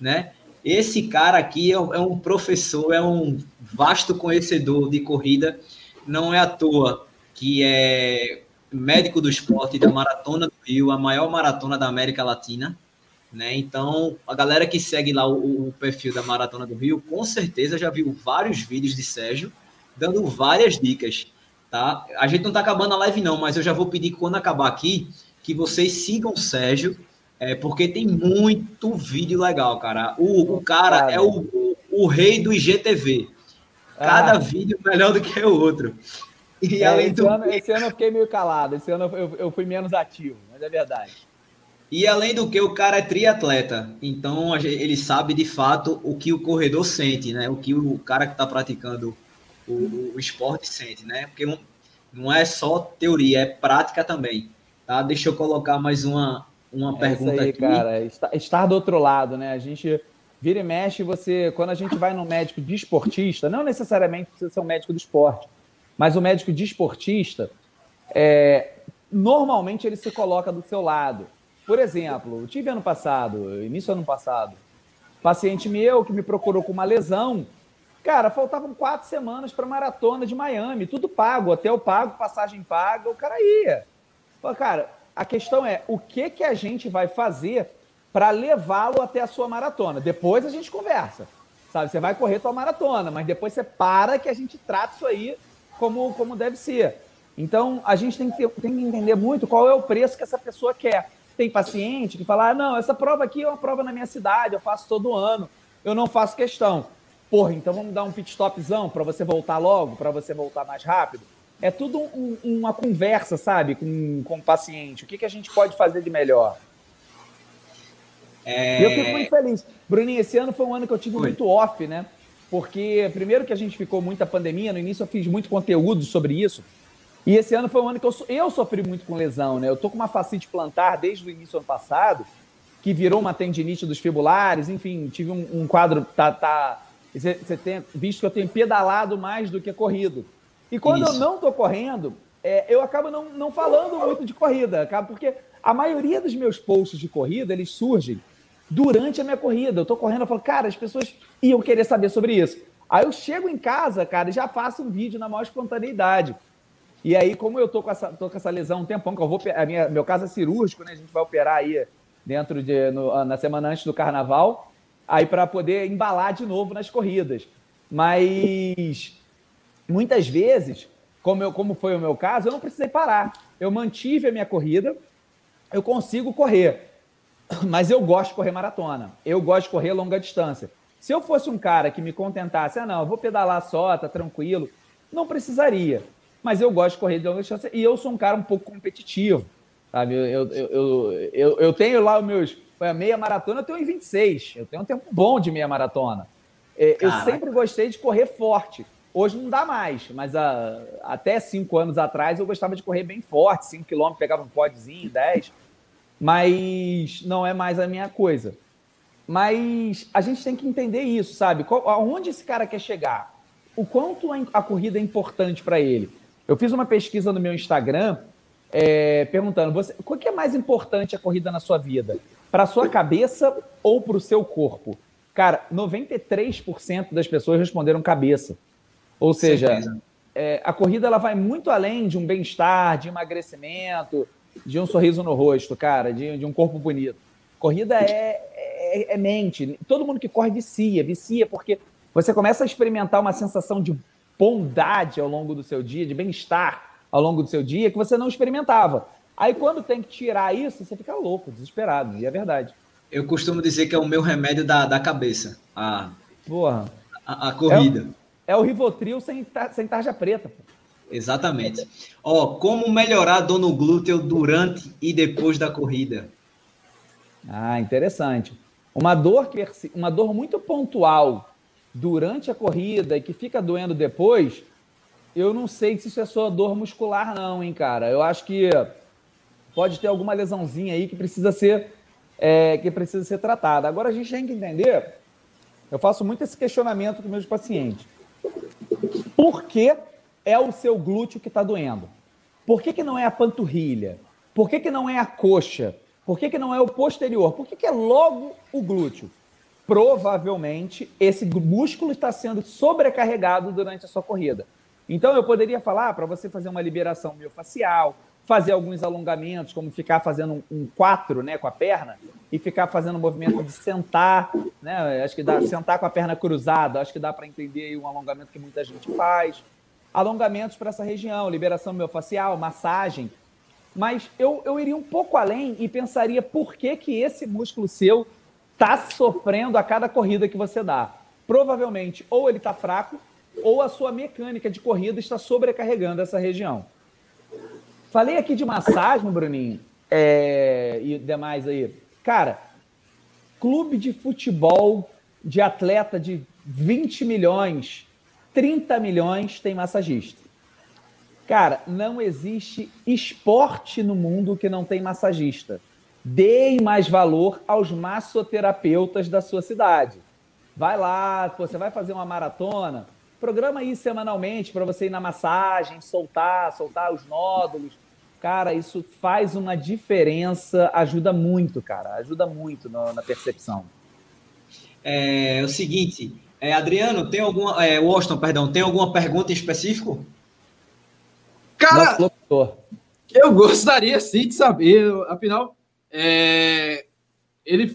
né? Esse cara aqui é, é um professor, é um vasto conhecedor de corrida, não é à toa que é médico do esporte da Maratona do Rio, a maior maratona da América Latina, né? Então, a galera que segue lá o, o, perfil da Maratona do Rio, com certeza já viu vários vídeos de Sérgio dando várias dicas, tá? A gente não tá acabando a live não, mas eu já vou pedir que quando acabar aqui, que vocês sigam o Sérgio, é, porque tem muito vídeo legal, cara. O, o cara é o, o, o rei do IGTV. Cada ah. vídeo melhor do que o outro. E é, além esse, do... ano, esse ano eu fiquei meio calado, esse ano eu, eu fui menos ativo, mas é verdade. E além do que, o cara é triatleta, então ele sabe de fato o que o corredor sente, né? O que o cara que está praticando o, o, esporte sente, né? Porque não, não é só teoria, é prática também. Tá? Deixa eu colocar mais uma, uma pergunta aí, aqui. cara, estar do outro lado, né? A gente vira e mexe, você, quando a gente vai no médico desportista, não necessariamente precisa ser um médico do esporte, mas o médico desportista, é, normalmente ele se coloca do seu lado. Por exemplo, eu tive ano passado, início do ano passado, paciente meu que me procurou com uma lesão. Cara, faltavam quatro semanas para maratona de Miami, tudo pago, hotel pago, passagem paga, o cara ia. Falei, cara, a questão é o que que a gente vai fazer para levá-lo até a sua maratona. Depois a gente conversa, sabe? Você vai correr tua maratona, mas depois você para que a gente trata isso aí como, como deve ser. Então a gente tem que, ter, tem que entender muito qual é o preço que essa pessoa quer. Tem paciente que fala: ah, não, essa prova aqui é uma prova na minha cidade, eu faço todo ano, eu não faço questão. Porra, então vamos dar um pit stopzão para você voltar logo, para você voltar mais rápido. É tudo um, uma conversa, sabe, com, com o paciente. O que, que a gente pode fazer de melhor? É... Eu fico muito feliz. Bruninho, esse ano foi um ano que eu tive foi. muito off, né? Porque, primeiro, que a gente ficou muita pandemia, no início eu fiz muito conteúdo sobre isso. E esse ano foi um ano que eu, eu sofri muito com lesão, né? Eu tô com uma facite plantar desde o início do ano passado, que virou uma tendinite dos fibulares, enfim, tive um, um quadro. Tá, tá, você, tem visto que eu tenho pedalado mais do que corrido. E quando Isso. eu não tô correndo, é, eu acabo não, não falando muito de corrida, acabo porque a maioria dos meus posts de corrida eles surgem durante a minha corrida. Eu tô correndo, eu falo, cara, as pessoas iam querer saber sobre isso. Aí eu chego em casa, cara, e já faço um vídeo na maior espontaneidade. E aí, como eu tô com essa, tô com essa lesão um tempão, que eu vou. A minha, meu caso é cirúrgico, né? A gente vai operar aí dentro de. No, na semana antes do carnaval, aí para poder embalar de novo nas corridas. Mas muitas vezes, como, eu, como foi o meu caso, eu não precisei parar. Eu mantive a minha corrida, eu consigo correr. Mas eu gosto de correr maratona. Eu gosto de correr longa distância. Se eu fosse um cara que me contentasse, ah, não, eu vou pedalar só, tá tranquilo, não precisaria mas eu gosto de correr de longa distância e eu sou um cara um pouco competitivo, sabe? Eu, eu, eu, eu, tenho lá os meus. A meia maratona eu tenho em 26, eu tenho um tempo bom de meia maratona. É, eu sempre gostei de correr forte. Hoje não dá mais, mas a, até cinco anos atrás eu gostava de correr bem forte, 5 km, pegava um podzinho, 10, mas não é mais a minha coisa. Mas a gente tem que entender isso, sabe? Qual, aonde esse cara quer chegar? O quanto a corrida é importante para ele? Eu fiz uma pesquisa no meu Instagram é, perguntando: você, o que é mais importante a corrida na sua vida? Para a sua cabeça ou para o seu corpo? Cara, 93% das pessoas responderam cabeça. Ou seja, é, a corrida ela vai muito além de um bem-estar, de emagrecimento, de um sorriso no rosto, cara, de, de um corpo bonito. Corrida é, é, é mente. Todo mundo que corre vicia, vicia, porque você começa a experimentar uma sensação de bondade ao longo do seu dia, de bem-estar ao longo do seu dia, que você não experimentava. Aí quando tem que tirar isso, você fica louco, desesperado, e é verdade. Eu costumo dizer que é o meu remédio da, da cabeça, a, Porra. a, a corrida. É o, é o Rivotril sem, sem tarja preta. Pô. Exatamente. Ó, como melhorar a dor no glúteo durante e depois da corrida? Ah, interessante. Uma dor, uma dor muito pontual durante a corrida e que fica doendo depois, eu não sei se isso é só dor muscular, não, hein, cara. Eu acho que pode ter alguma lesãozinha aí que precisa ser é, que precisa ser tratada. Agora a gente tem que entender. Eu faço muito esse questionamento com meus pacientes. Por que é o seu glúteo que está doendo? Por que, que não é a panturrilha? Por que, que não é a coxa? Por que, que não é o posterior? Por que, que é logo o glúteo? Provavelmente esse músculo está sendo sobrecarregado durante a sua corrida. Então eu poderia falar para você fazer uma liberação miofascial, fazer alguns alongamentos, como ficar fazendo um 4 né, com a perna e ficar fazendo o movimento de sentar, né? Acho que dá sentar com a perna cruzada, acho que dá para entender um alongamento que muita gente faz alongamentos para essa região, liberação miofascial, massagem. Mas eu, eu iria um pouco além e pensaria por que, que esse músculo seu está sofrendo a cada corrida que você dá. Provavelmente, ou ele está fraco, ou a sua mecânica de corrida está sobrecarregando essa região. Falei aqui de massagem, Bruninho, é, e demais aí. Cara, clube de futebol de atleta de 20 milhões 30 milhões tem massagista. Cara, não existe esporte no mundo que não tem massagista. Deem mais valor aos massoterapeutas da sua cidade. Vai lá, você vai fazer uma maratona, programa aí semanalmente para você ir na massagem, soltar, soltar os nódulos. Cara, isso faz uma diferença, ajuda muito, cara, ajuda muito no, na percepção. É, é o seguinte, é, Adriano, tem alguma. É, Washington, perdão, tem alguma pergunta em específico? Cara, eu gostaria sim de saber, afinal, é, ele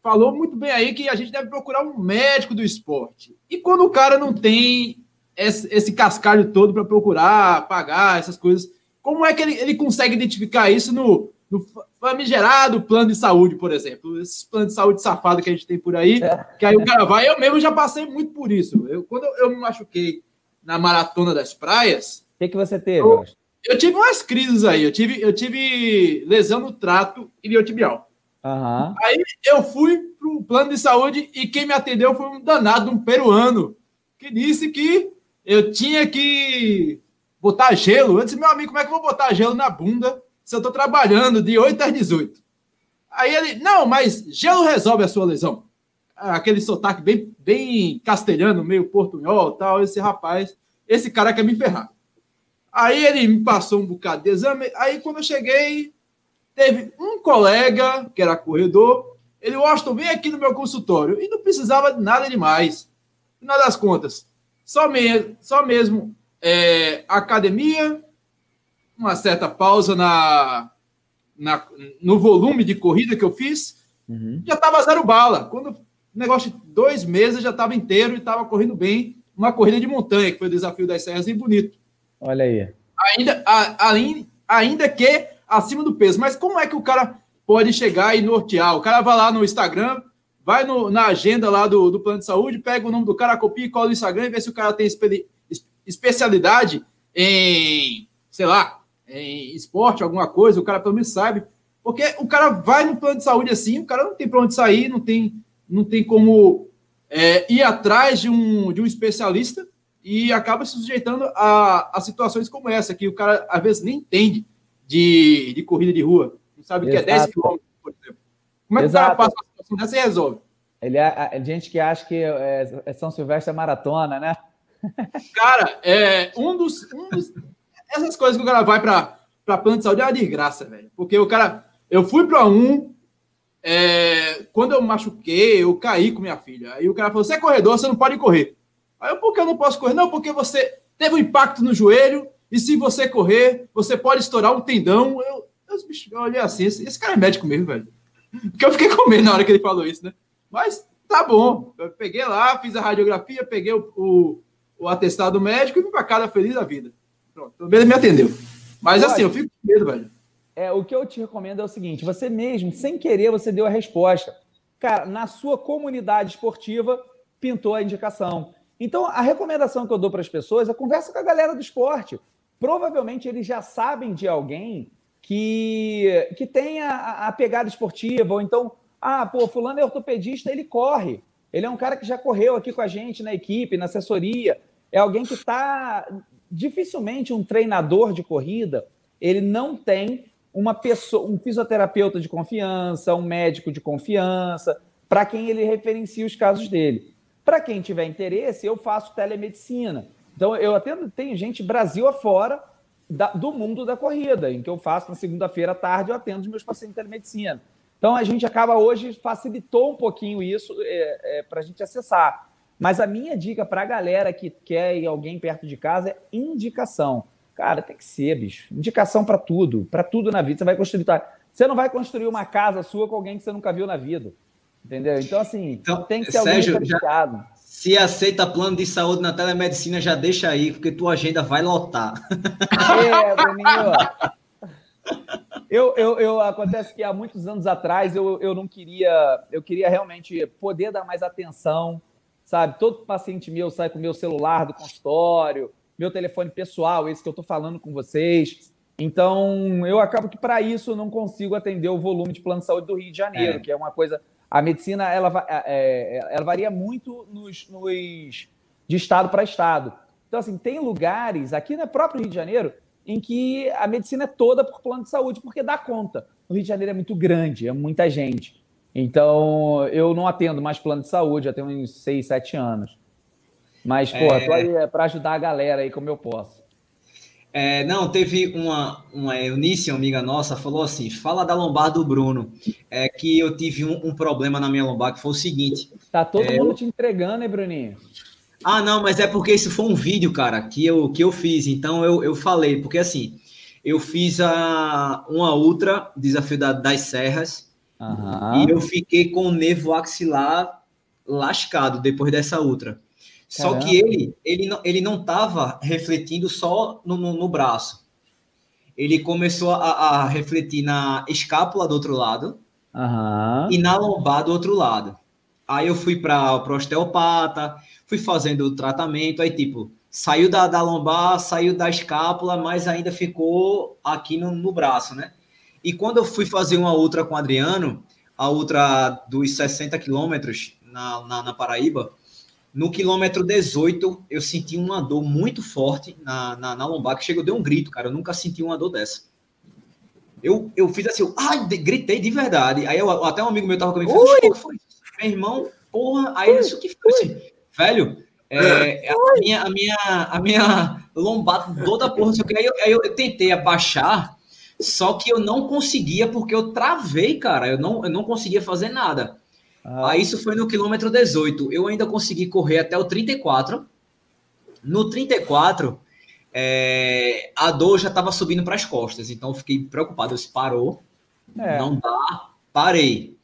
falou muito bem aí que a gente deve procurar um médico do esporte. E quando o cara não tem esse, esse cascalho todo para procurar, pagar essas coisas, como é que ele, ele consegue identificar isso no, no famigerado plano de saúde, por exemplo. Esses planos de saúde safado que a gente tem por aí, é. que aí o cara vai. Eu mesmo já passei muito por isso. Eu, quando eu me machuquei na maratona das praias. O que, que você teve? Eu, eu, tive umas crises aí. Eu tive, eu tive lesão no trato iliotibial. Uhum. Aí eu fui para o plano de saúde e quem me atendeu foi um danado, um peruano, que disse que eu tinha que botar gelo. Eu disse, meu amigo, como é que eu vou botar gelo na bunda se eu estou trabalhando de 8 às 18. Aí ele, não, mas gelo resolve a sua lesão. Aquele sotaque bem, bem castelhano, meio portunhol tal. Esse rapaz, esse cara quer me ferrar. Aí ele me passou um bocado de exame. Aí quando eu cheguei, teve um colega, que era corredor, ele, Washington, vem aqui no meu consultório. E não precisava de nada demais. Final das contas, só, me, só mesmo é, academia, uma certa pausa na, na, no volume de corrida que eu fiz, uhum. já estava zero bala. Quando o negócio de dois meses já estava inteiro e estava correndo bem. Uma corrida de montanha, que foi o desafio das serras, e bonito. Olha aí. Ainda, a, a, ainda que acima do peso. Mas como é que o cara pode chegar e nortear? O cara vai lá no Instagram, vai no, na agenda lá do, do plano de saúde, pega o nome do cara, copia e cola no Instagram e vê se o cara tem espe, especialidade em, sei lá, em esporte, alguma coisa, o cara pelo menos sabe. Porque o cara vai no plano de saúde assim, o cara não tem para onde sair, não tem, não tem como é, ir atrás de um, de um especialista e acaba se sujeitando a, a situações como essa, que o cara às vezes nem entende de, de corrida de rua, não sabe o que é 10 quilômetros, por exemplo. Como é que Exato. o cara passa uma situação dessa e resolve? Ele é, é gente que acha que é, é São Silvestre é maratona, né? Cara, é, um, dos, um dos essas coisas que o cara vai para plano de saúde é uma desgraça, velho. Porque o cara. Eu fui para um. É, quando eu machuquei, eu caí com minha filha. Aí o cara falou: você é corredor, você não pode correr. Aí eu, por que eu não posso correr? Não, porque você teve um impacto no joelho, e se você correr, você pode estourar um tendão. Eu, eu, eu olhei assim, esse, esse, cara é médico mesmo, velho. Porque eu fiquei com medo na hora que ele falou isso, né? Mas tá bom. Eu peguei lá, fiz a radiografia, peguei o, o, o atestado médico e fui para casa feliz da vida. Pronto, ele me atendeu. Mas assim, eu fico com medo, velho. É, o que eu te recomendo é o seguinte: você mesmo, sem querer, você deu a resposta. Cara, na sua comunidade esportiva, pintou a indicação. Então, a recomendação que eu dou para as pessoas é conversa com a galera do esporte. Provavelmente eles já sabem de alguém que, que tem a, a pegada esportiva, ou então, ah, pô, fulano é ortopedista, ele corre. Ele é um cara que já correu aqui com a gente na equipe, na assessoria. É alguém que está. Dificilmente um treinador de corrida ele não tem uma pessoa, um fisioterapeuta de confiança, um médico de confiança, para quem ele referencia os casos dele. Para quem tiver interesse, eu faço telemedicina. Então, eu atendo, tenho gente Brasil afora da, do mundo da corrida, em que eu faço na segunda-feira à tarde, eu atendo os meus pacientes de telemedicina. Então, a gente acaba hoje, facilitou um pouquinho isso é, é, para a gente acessar. Mas a minha dica para a galera que quer ir alguém perto de casa é indicação. Cara, tem que ser, bicho. Indicação para tudo, para tudo na vida. Você vai construir. Você não vai construir uma casa sua com alguém que você nunca viu na vida. Entendeu? Então, assim, então, tem que ser Sérgio, alguém já, Se aceita plano de saúde na telemedicina, já deixa aí, porque tua agenda vai lotar. É, Danilo. Eu, eu, eu, acontece que há muitos anos atrás eu, eu não queria, eu queria realmente poder dar mais atenção, sabe? Todo paciente meu sai com o meu celular do consultório, meu telefone pessoal, esse que eu estou falando com vocês. Então, eu acabo que para isso eu não consigo atender o volume de plano de saúde do Rio de Janeiro, é. que é uma coisa a medicina ela, é, é, ela varia muito nos, nos de estado para estado. Então, assim, tem lugares aqui no próprio Rio de Janeiro em que a medicina é toda por plano de saúde, porque dá conta. O Rio de Janeiro é muito grande, é muita gente. Então, eu não atendo mais plano de saúde, já tenho uns 6, 7 anos. Mas, pô, é... tô aí é, para ajudar a galera aí como eu posso. É, não, teve uma, uma Eunice, amiga nossa, falou assim: fala da lombar do Bruno. É que eu tive um, um problema na minha lombar, que foi o seguinte. Tá todo é, mundo te entregando, né, Bruninho? Ah, não, mas é porque isso foi um vídeo, cara, que eu, que eu fiz. Então eu, eu falei, porque assim, eu fiz a, uma ultra, desafio da, das serras, uhum. e eu fiquei com o nervo axilar lascado depois dessa ultra. Só Caramba. que ele, ele não, ele não estava refletindo só no, no, no, braço. Ele começou a, a, refletir na escápula do outro lado uhum. e na lombar do outro lado. Aí eu fui para o osteopata, fui fazendo o tratamento, aí tipo, saiu da, da lombar, saiu da escápula, mas ainda ficou aqui no, no braço, né? E quando eu fui fazer uma outra com o Adriano, a outra dos 60 quilômetros na, na, na Paraíba, no quilômetro 18, eu senti uma dor muito forte na, na, na lombar, que chegou, deu um grito, cara. Eu nunca senti uma dor dessa. Eu, eu fiz assim, eu, ai, gritei de verdade. Aí eu, até um amigo meu tava comigo, falou, foi Meu irmão, porra, aí isso que foi assim, velho, é, a, minha, a, minha, a minha lombar toda porra, sei o que. Aí eu, aí eu tentei abaixar, só que eu não conseguia, porque eu travei, cara. Eu não, eu não conseguia fazer nada. Ah. Aí isso foi no quilômetro 18. Eu ainda consegui correr até o 34. No 34, é, a dor já estava subindo para as costas, então eu fiquei preocupado. Eu disse, parou, é. não dá, parei.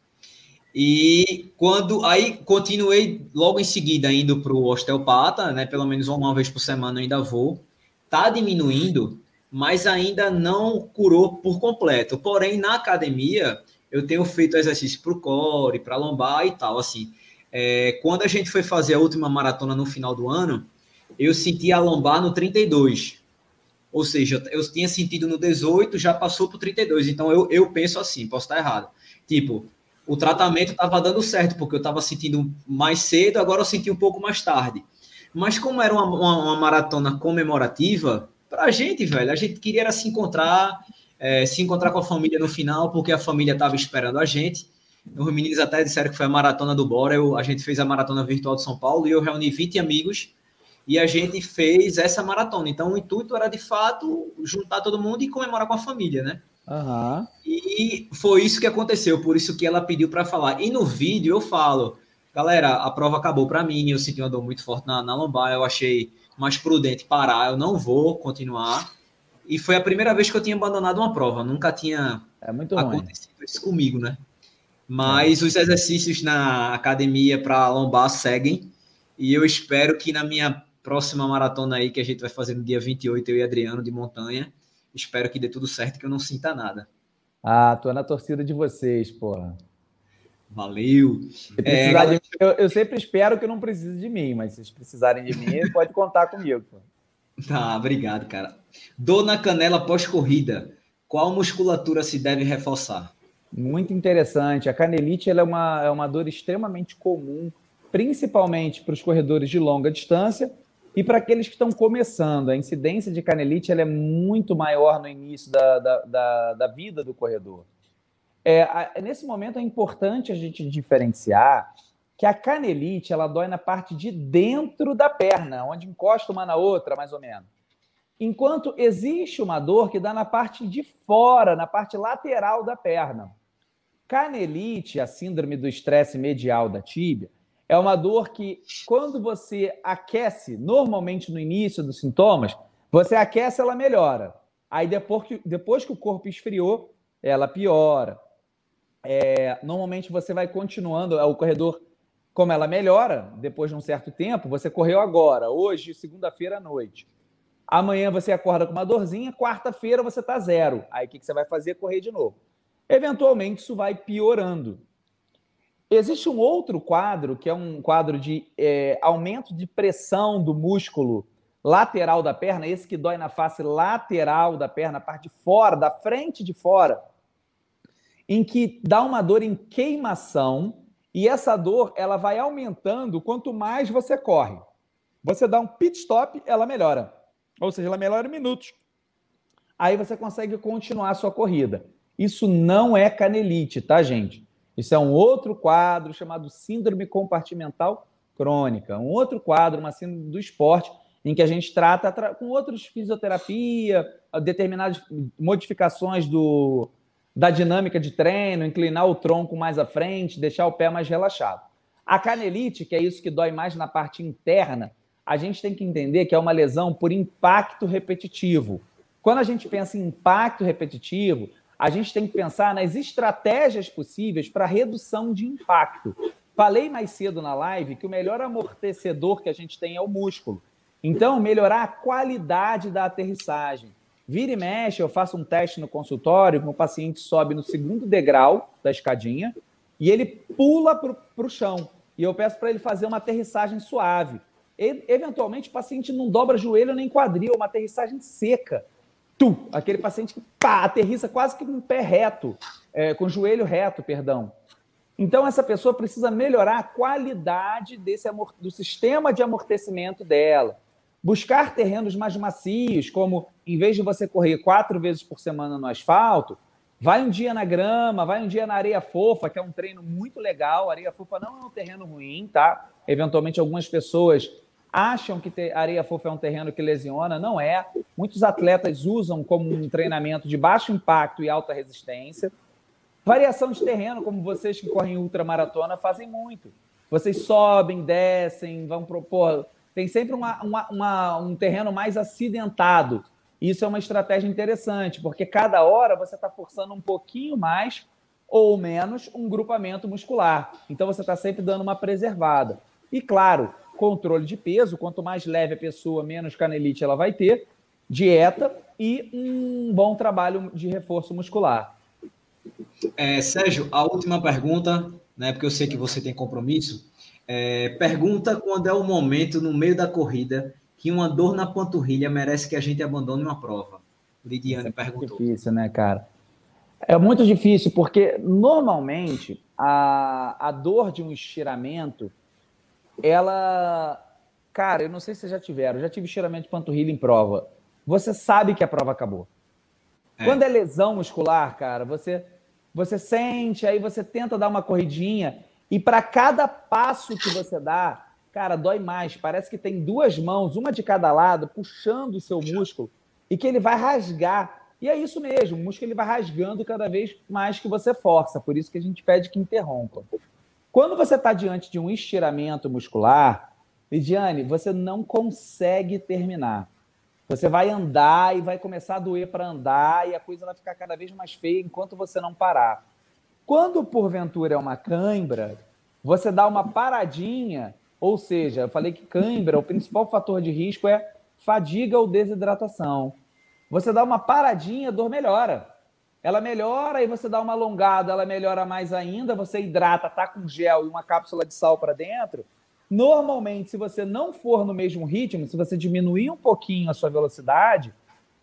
E quando aí continuei logo em seguida indo para o osteopata, né? Pelo menos uma vez por semana ainda vou. Tá diminuindo, mas ainda não curou por completo. Porém, na academia, eu tenho feito exercício para o core, para lombar e tal, assim. É, quando a gente foi fazer a última maratona no final do ano, eu senti a lombar no 32. Ou seja, eu tinha sentido no 18, já passou para o 32. Então eu, eu penso assim, posso estar errado. Tipo, o tratamento estava dando certo, porque eu estava sentindo mais cedo, agora eu senti um pouco mais tarde. Mas como era uma, uma, uma maratona comemorativa, para a gente, velho, a gente queria se encontrar, é, se encontrar com a família no final, porque a família estava esperando a gente. Os meninos até disseram que foi a maratona do Bora. Eu, a gente fez a maratona virtual de São Paulo e eu reuni 20 amigos e a gente fez essa maratona. Então, o intuito era de fato juntar todo mundo e comemorar com a família, né? Uhum. E foi isso que aconteceu, por isso que ela pediu para falar. E no vídeo eu falo, galera, a prova acabou para mim, eu senti uma dor muito forte na, na lombar, eu achei mais prudente parar, eu não vou continuar. E foi a primeira vez que eu tinha abandonado uma prova. Nunca tinha é acontecido ruim. isso comigo, né? Mas os exercícios na academia para lombar seguem. E eu espero que na minha próxima maratona aí, que a gente vai fazer no dia 28, eu e Adriano, de montanha, espero que dê tudo certo, que eu não sinta nada. Ah, tô na torcida de vocês, porra. Valeu. É, galera... de... eu, eu, sempre espero que não precise de mim, mas se vocês precisarem de mim, pode contar comigo. Pô. Tá, obrigado, cara. Dor na canela pós-corrida. Qual musculatura se deve reforçar? Muito interessante. A canelite é, uma, é uma dor extremamente comum, principalmente para os corredores de longa distância e para aqueles que estão começando. A incidência de canelite é muito maior no início da, da, da, da vida do corredor. É, nesse momento é importante a gente diferenciar que a canelite ela dói na parte de dentro da perna, onde encosta uma na outra, mais ou menos. Enquanto existe uma dor que dá na parte de fora, na parte lateral da perna. Canelite, a síndrome do estresse medial da tíbia, é uma dor que, quando você aquece, normalmente no início dos sintomas, você aquece, ela melhora. Aí depois que, depois que o corpo esfriou, ela piora. É, normalmente você vai continuando, o corredor como ela melhora depois de um certo tempo, você correu agora, hoje, segunda-feira à noite. Amanhã você acorda com uma dorzinha, quarta-feira você está zero. Aí o que, que você vai fazer? Correr de novo. Eventualmente isso vai piorando. Existe um outro quadro, que é um quadro de é, aumento de pressão do músculo lateral da perna, esse que dói na face lateral da perna, a parte de fora, da frente de fora, em que dá uma dor em queimação e essa dor, ela vai aumentando quanto mais você corre. Você dá um pit stop, ela melhora. Ou seja, ela melhora em minutos. Aí você consegue continuar a sua corrida. Isso não é canelite, tá, gente? Isso é um outro quadro chamado síndrome compartimental crônica. Um outro quadro, uma síndrome do esporte, em que a gente trata com outros fisioterapia, determinadas modificações do, da dinâmica de treino, inclinar o tronco mais à frente, deixar o pé mais relaxado. A canelite, que é isso que dói mais na parte interna, a gente tem que entender que é uma lesão por impacto repetitivo. Quando a gente pensa em impacto repetitivo, a gente tem que pensar nas estratégias possíveis para redução de impacto. Falei mais cedo na live que o melhor amortecedor que a gente tem é o músculo. Então, melhorar a qualidade da aterrissagem. Vira e mexe, eu faço um teste no consultório, o paciente sobe no segundo degrau da escadinha e ele pula para o chão. E eu peço para ele fazer uma aterrissagem suave. Eventualmente, o paciente não dobra joelho nem quadril, uma aterrissagem seca. Tu, aquele paciente que pá, aterrissa quase que com o pé reto, é, com o joelho reto, perdão. Então, essa pessoa precisa melhorar a qualidade desse do sistema de amortecimento dela buscar terrenos mais macios, como em vez de você correr quatro vezes por semana no asfalto, vai um dia na grama, vai um dia na areia fofa, que é um treino muito legal. Areia fofa não é um terreno ruim, tá? Eventualmente algumas pessoas acham que areia fofa é um terreno que lesiona, não é. Muitos atletas usam como um treinamento de baixo impacto e alta resistência. Variação de terreno, como vocês que correm ultramaratona fazem muito. Vocês sobem, descem, vão propor tem sempre uma, uma, uma, um terreno mais acidentado. Isso é uma estratégia interessante, porque cada hora você está forçando um pouquinho mais ou menos um grupamento muscular. Então você está sempre dando uma preservada. E claro, controle de peso, quanto mais leve a pessoa, menos canelite ela vai ter, dieta e um bom trabalho de reforço muscular. É, Sérgio, a última pergunta, né, porque eu sei que você tem compromisso. É, pergunta quando é o momento, no meio da corrida, que uma dor na panturrilha merece que a gente abandone uma prova. Lidiane é perguntou. difícil, né, cara? É muito difícil, porque normalmente a, a dor de um estiramento, ela. Cara, eu não sei se vocês já tiveram, já tive estiramento de panturrilha em prova. Você sabe que a prova acabou. É. Quando é lesão muscular, cara, você, você sente, aí você tenta dar uma corridinha e para cada passo que você dá, cara, dói mais. Parece que tem duas mãos, uma de cada lado, puxando o seu músculo e que ele vai rasgar. E é isso mesmo, o músculo ele vai rasgando cada vez mais que você força. Por isso que a gente pede que interrompa. Quando você está diante de um estiramento muscular, Lidiane, você não consegue terminar. Você vai andar e vai começar a doer para andar e a coisa vai ficar cada vez mais feia enquanto você não parar. Quando porventura é uma cãibra, você dá uma paradinha, ou seja, eu falei que cãibra, o principal fator de risco é fadiga ou desidratação. Você dá uma paradinha, a dor melhora. Ela melhora e você dá uma alongada, ela melhora mais ainda. Você hidrata, tá com gel e uma cápsula de sal para dentro. Normalmente, se você não for no mesmo ritmo, se você diminuir um pouquinho a sua velocidade,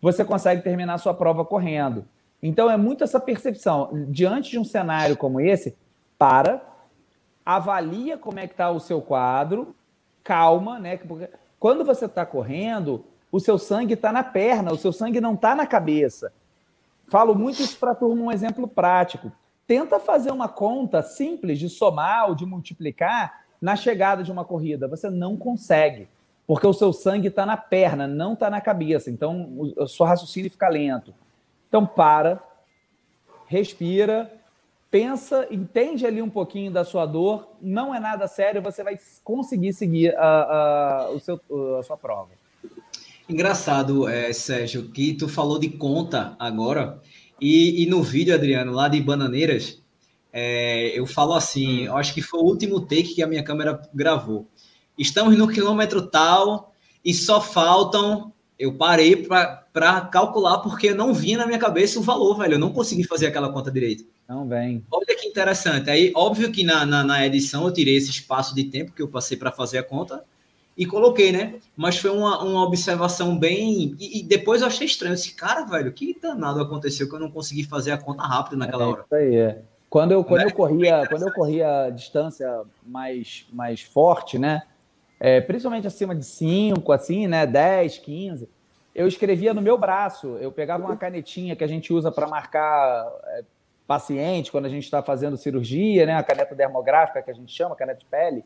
você consegue terminar a sua prova correndo. Então é muito essa percepção. Diante de um cenário como esse, para, avalia como é que está o seu quadro, calma, né? Porque quando você está correndo, o seu sangue está na perna, o seu sangue não está na cabeça. Falo muito isso para a turma, um exemplo prático. Tenta fazer uma conta simples de somar ou de multiplicar na chegada de uma corrida. Você não consegue, porque o seu sangue está na perna, não está na cabeça. Então, o seu raciocínio fica lento. Então, para, respira, pensa, entende ali um pouquinho da sua dor, não é nada sério, você vai conseguir seguir a, a, o seu, a sua prova. Engraçado, é, Sérgio, que tu falou de conta agora, e, e no vídeo, Adriano, lá de Bananeiras, é, eu falo assim, eu acho que foi o último take que a minha câmera gravou. Estamos no quilômetro tal e só faltam eu parei para calcular porque não vinha na minha cabeça o valor, velho. Eu não consegui fazer aquela conta direito. Não vem. Olha que interessante. Aí, óbvio que na, na, na edição eu tirei esse espaço de tempo que eu passei para fazer a conta e coloquei, né? Mas foi uma, uma observação bem. E, e, depois eu achei estranho. Esse cara, velho, que danado aconteceu que eu não consegui fazer a conta rápido naquela é, hora. Isso aí, é. Quando eu, quando, né? eu corria, quando eu corria a distância mais, mais forte, né? é, principalmente acima de 5, assim, né? 10, 15, eu escrevia no meu braço. Eu pegava uma canetinha que a gente usa para marcar é, paciente quando a gente está fazendo cirurgia, né? A caneta dermográfica que a gente chama, caneta de pele.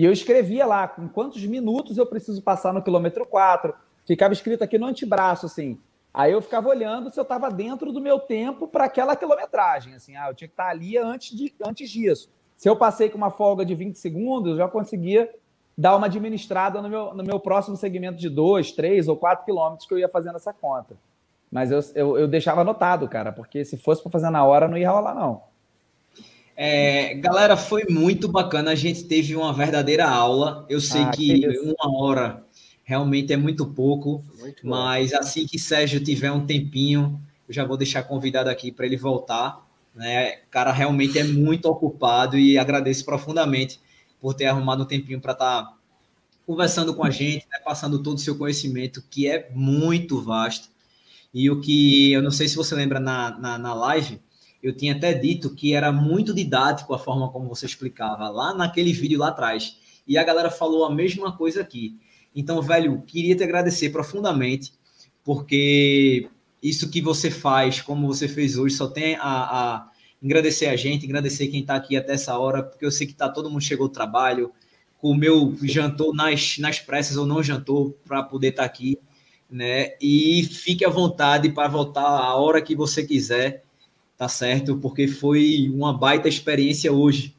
E eu escrevia lá com quantos minutos eu preciso passar no quilômetro 4. Ficava escrito aqui no antebraço, assim. Aí eu ficava olhando se eu estava dentro do meu tempo para aquela quilometragem. Assim, ah, eu tinha que estar tá ali antes, de, antes disso. Se eu passei com uma folga de 20 segundos, eu já conseguia dar uma administrada no meu, no meu próximo segmento de 2, 3 ou 4 quilômetros que eu ia fazendo essa conta. Mas eu, eu, eu deixava anotado, cara, porque se fosse para fazer na hora, não ia rolar, não. É, galera, foi muito bacana. A gente teve uma verdadeira aula. Eu sei ah, que, que uma hora realmente é muito pouco, muito mas assim que Sérgio tiver um tempinho, eu já vou deixar convidado aqui para ele voltar. Né? O cara realmente é muito ocupado e agradeço profundamente por ter arrumado um tempinho para estar tá conversando com a gente, né, passando todo o seu conhecimento, que é muito vasto. E o que eu não sei se você lembra na, na, na live, eu tinha até dito que era muito didático a forma como você explicava lá naquele vídeo lá atrás. E a galera falou a mesma coisa aqui. Então, velho, queria te agradecer profundamente, porque isso que você faz, como você fez hoje, só tem a, a agradecer a gente, agradecer quem está aqui até essa hora, porque eu sei que tá todo mundo chegou ao trabalho, comeu, jantou nas, nas pressas ou não jantou para poder estar tá aqui, né? E fique à vontade para voltar a hora que você quiser, tá certo? Porque foi uma baita experiência hoje.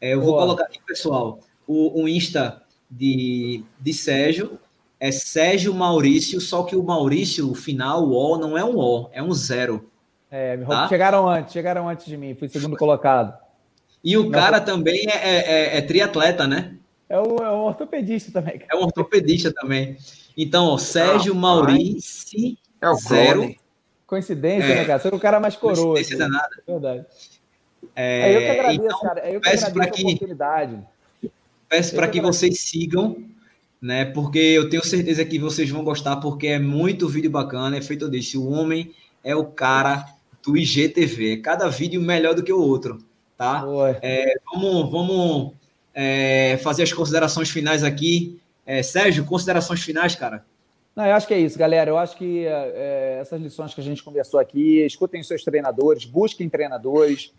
É, eu Boa. vou colocar aqui, pessoal, o, o Insta de, de Sérgio, é Sérgio Maurício, só que o Maurício, o final, o O, não é um O, é um zero. É, tá? chegaram antes, chegaram antes de mim, fui segundo colocado. E o Não, cara também é, é, é, é, triatleta, né? É um, é um ortopedista também. É um ortopedista também. Então, ó, Sérgio ah, Maurício. É o zero. Coincidência, é. né, cara? Você é o cara mais coroa. Coincidência assim. danada. Verdade. É, é, eu que agradeço, então, cara. É eu que peço para que, oportunidade. Peço para que, que vocês sigam, né? Porque eu tenho certeza que vocês vão gostar, porque é muito vídeo bacana. É feito disso. O homem é o cara do IGTV. Cada vídeo melhor do que o outro, tá? É, vamos vamos é, fazer as considerações finais aqui. É, Sérgio, considerações finais, cara? Não, eu acho que é isso, galera. Eu acho que é, essas lições que a gente conversou aqui, escutem seus treinadores, busquem treinadores,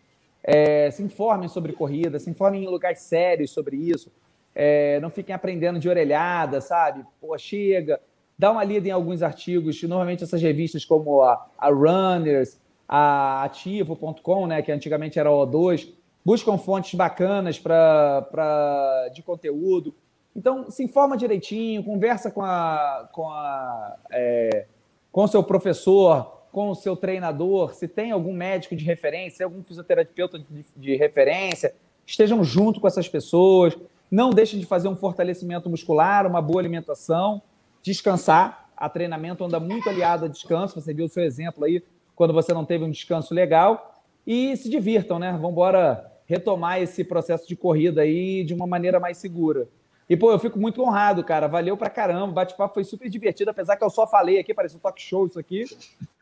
é, se informem sobre corrida, se informem em lugares sérios sobre isso. É, não fiquem aprendendo de orelhada, sabe? Pô, chega, dá uma lida em alguns artigos. Normalmente essas revistas como a, a Runners, a ativo.com, né, que antigamente era O2, buscam fontes bacanas para de conteúdo. Então, se informa direitinho, conversa com a, com a é, com seu professor com o seu treinador, se tem algum médico de referência, algum fisioterapeuta de, de referência, estejam junto com essas pessoas. Não deixem de fazer um fortalecimento muscular, uma boa alimentação, descansar. A treinamento anda muito aliado a descanso. Você viu o seu exemplo aí, quando você não teve um descanso legal. E se divirtam, né? Vamos embora retomar esse processo de corrida aí de uma maneira mais segura. E, pô, eu fico muito honrado, cara. Valeu pra caramba. O bate-papo foi super divertido, apesar que eu só falei aqui, parece um talk show isso aqui.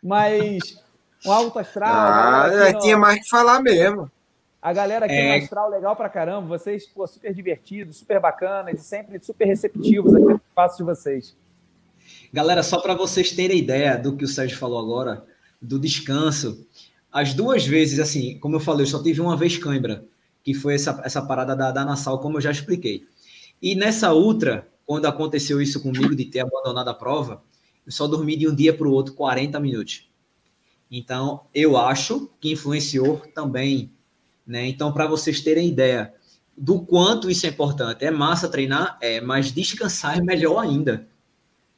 Mas um alto astral. Ah, tinha mais que falar mesmo. A galera aqui é... no astral legal pra caramba. Vocês, pô, super divertidos, super bacanas e sempre super receptivos aqui no espaço de vocês. Galera, só para vocês terem ideia do que o Sérgio falou agora, do descanso, as duas vezes, assim, como eu falei, eu só tive uma vez cãibra, que foi essa, essa parada da, da Nassau, como eu já expliquei. E nessa outra, quando aconteceu isso comigo, de ter abandonado a prova, eu só dormi de um dia para o outro 40 minutos. Então, eu acho que influenciou também. Né? Então, para vocês terem ideia do quanto isso é importante, é massa treinar, é, mas descansar é melhor ainda.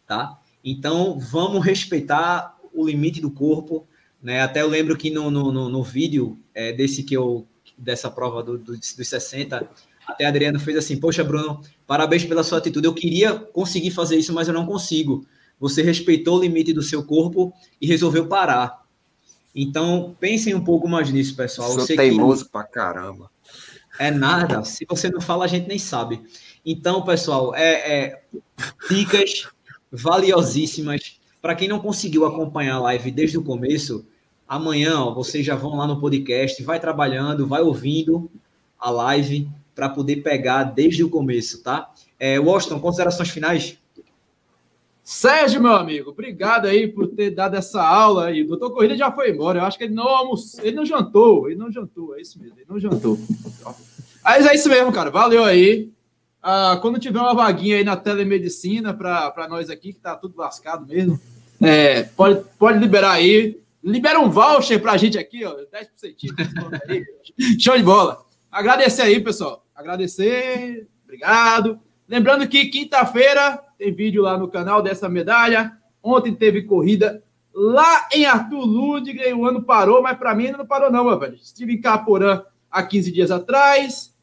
Tá? Então, vamos respeitar o limite do corpo. Né? Até eu lembro que no, no, no, no vídeo é, desse que eu dessa prova do, do, dos 60, até a Adriana fez assim: Poxa, Bruno, parabéns pela sua atitude. Eu queria conseguir fazer isso, mas eu não consigo. Você respeitou o limite do seu corpo e resolveu parar. Então, pensem um pouco mais nisso, pessoal. Sou teimoso que... pra caramba. É nada. Se você não fala, a gente nem sabe. Então, pessoal, é, é dicas valiosíssimas. Para quem não conseguiu acompanhar a live desde o começo, amanhã ó, vocês já vão lá no podcast, vai trabalhando, vai ouvindo a live para poder pegar desde o começo, tá? É, Washington, considerações finais? Sérgio, meu amigo, obrigado aí por ter dado essa aula aí. O doutor Corrida já foi embora. Eu acho que ele não almoçou, ele não jantou, ele não jantou, é isso mesmo, ele não jantou. Mas é isso mesmo, cara. Valeu aí. Ah, quando tiver uma vaguinha aí na telemedicina para nós aqui, que tá tudo lascado mesmo, é, pode, pode liberar aí. Libera um voucher pra gente aqui, ó. 10% aí. Show de bola. Agradecer aí, pessoal agradecer, obrigado. Lembrando que quinta-feira tem vídeo lá no canal dessa medalha. Ontem teve corrida lá em Arthur Ludwig, o ano parou, mas para mim ainda não parou não, meu velho. Estive em Caporã há 15 dias atrás,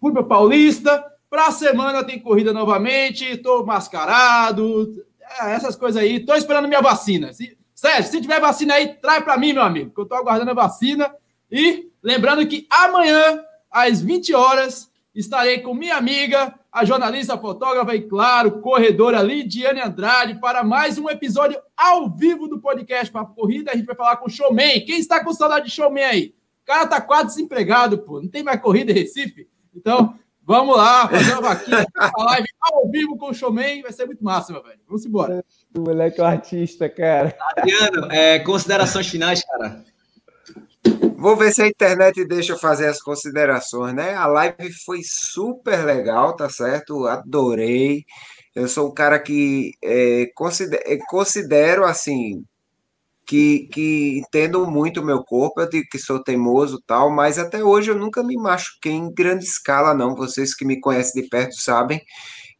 fui para Paulista, para semana tem corrida novamente, estou mascarado, é, essas coisas aí. Estou esperando minha vacina. Se, Sérgio, se tiver vacina aí, traz para mim, meu amigo, que eu estou aguardando a vacina. E lembrando que amanhã, às 20 horas, estarei com minha amiga, a jornalista, fotógrafa e, claro, corredora Lidiane Andrade, para mais um episódio ao vivo do podcast Papo Corrida. A gente vai falar com o Showman. Quem está com saudade de Showman aí? O cara tá quase desempregado, pô. Não tem mais corrida em Recife? Então, vamos lá, fazer uma vaquinha, uma live ao vivo com o Showman. Vai ser muito massa, meu velho. Vamos embora. O moleque é um artista, cara. Adriano, é, considerações finais, cara. Vou ver se a internet deixa eu fazer as considerações, né? A live foi super legal, tá certo? Adorei. Eu sou um cara que é, considero, é, considero, assim que, que entendo muito o meu corpo. Eu digo que sou teimoso tal, mas até hoje eu nunca me machuquei em grande escala, não. Vocês que me conhecem de perto sabem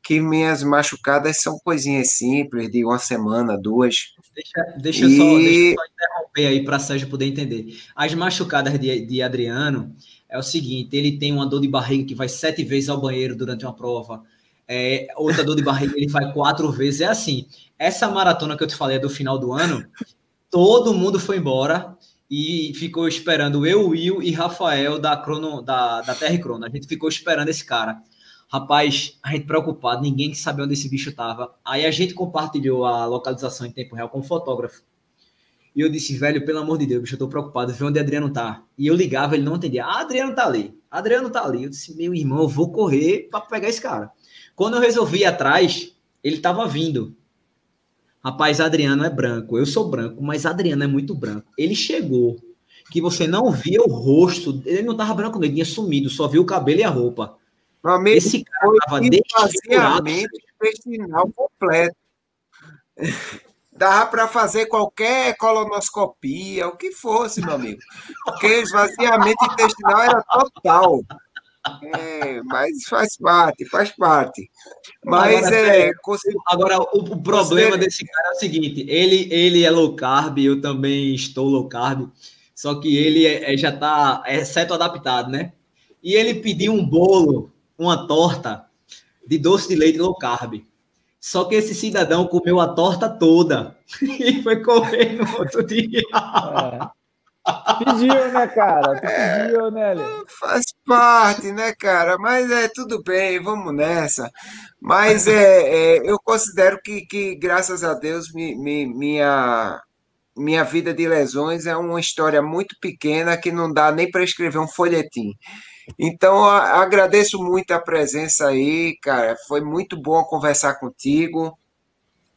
que minhas machucadas são coisinhas simples, de uma semana, duas. Deixa, deixa, e... só, deixa eu só interromper aí para Sérgio poder entender. As machucadas de, de Adriano é o seguinte: ele tem uma dor de barriga que vai sete vezes ao banheiro durante uma prova. É, outra dor de barriga ele vai quatro vezes. É assim. Essa maratona que eu te falei é do final do ano. Todo mundo foi embora e ficou esperando eu, Will e Rafael da Crono, da, da Terra Crono. A gente ficou esperando esse cara. Rapaz, a gente preocupado, ninguém sabia onde esse bicho tava. Aí a gente compartilhou a localização em tempo real com o fotógrafo. E eu disse, velho, pelo amor de Deus, bicho, eu tô preocupado, ver onde Adriano tá. E eu ligava, ele não entendia. Ah, Adriano tá ali. Adriano tá ali. Eu disse, meu irmão, eu vou correr para pegar esse cara. Quando eu resolvi ir atrás, ele tava vindo. Rapaz, Adriano é branco. Eu sou branco, mas Adriano é muito branco. Ele chegou, que você não via o rosto. Ele não tava branco, ele tinha sumido, só viu o cabelo e a roupa. Amigo, Esse cara estava desfigurado. intestinal completo. Dava para fazer qualquer colonoscopia, o que fosse, meu amigo. Porque esvaziamento intestinal era total. É, mas faz parte, faz parte. Mas agora, é. Agora, o, o problema desse cara é o seguinte: ele, ele é low carb, eu também estou low carb, só que ele é, é já está, exceto adaptado, né? E ele pediu um bolo, uma torta de doce de leite low carb. Só que esse cidadão comeu a torta toda e foi correr no outro dia. É. Pediu, né, cara? Tu pediu, né, Lê? Faz parte, né, cara? Mas é tudo bem, vamos nessa. Mas é, é eu considero que, que, graças a Deus, mi, mi, minha, minha vida de lesões é uma história muito pequena que não dá nem para escrever um folhetim. Então, agradeço muito a presença aí, cara. Foi muito bom conversar contigo.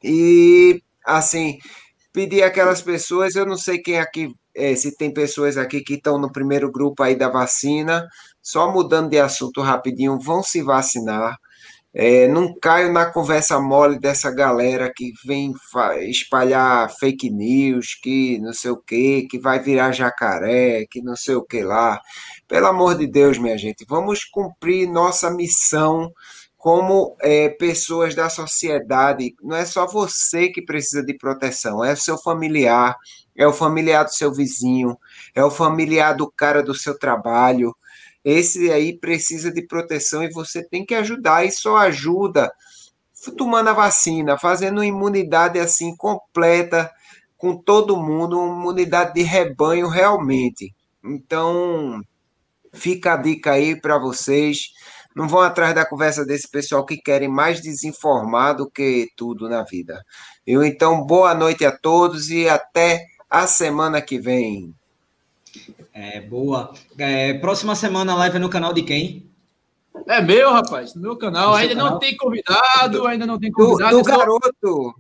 E, assim, pedir aquelas pessoas, eu não sei quem aqui é, se tem pessoas aqui que estão no primeiro grupo aí da vacina, só mudando de assunto rapidinho, vão se vacinar. É, não caio na conversa mole dessa galera que vem espalhar fake news, que não sei o que, que vai virar jacaré, que não sei o que lá. Pelo amor de Deus, minha gente, vamos cumprir nossa missão como é, pessoas da sociedade. Não é só você que precisa de proteção, é o seu familiar, é o familiar do seu vizinho, é o familiar do cara do seu trabalho. Esse aí precisa de proteção e você tem que ajudar, e só ajuda tomando a vacina, fazendo imunidade assim completa com todo mundo, uma imunidade de rebanho realmente. Então, fica a dica aí para vocês. Não vão atrás da conversa desse pessoal que querem mais desinformar do que tudo na vida. Eu então, boa noite a todos e até a semana que vem. É, boa. É, próxima semana a live é no canal de quem? É meu, rapaz, no meu canal. No ainda canal? não tem convidado, ainda não tem convidado. Do, do garoto.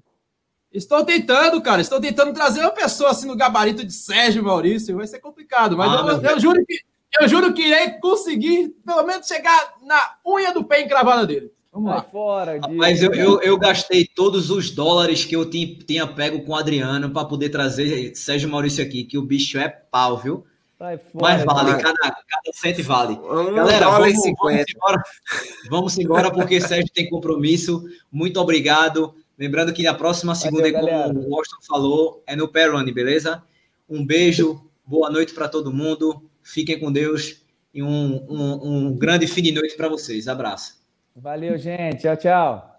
Estou tentando, cara. Estou tentando trazer uma pessoa assim no gabarito de Sérgio Maurício. Vai ser complicado, mas ah, eu, eu, juro que eu juro que irei conseguir pelo menos chegar na unha do pé encravada dele. Vamos lá. fora Mas eu, eu, eu, gastei todos os dólares que eu tinha, tinha pego com o Adriano para poder trazer Sérgio Maurício aqui, que o bicho é pau, viu? Fora, Mas vale, cada, cada cento vale. Um Galera, vamos, vamos, embora, vamos embora, porque Sérgio tem compromisso. Muito obrigado. Lembrando que na próxima segunda, Valeu, como o Washington falou, é no Perrone, beleza? Um beijo, boa noite para todo mundo. Fiquem com Deus e um, um, um grande fim de noite para vocês. Abraço. Valeu, gente. Tchau, tchau.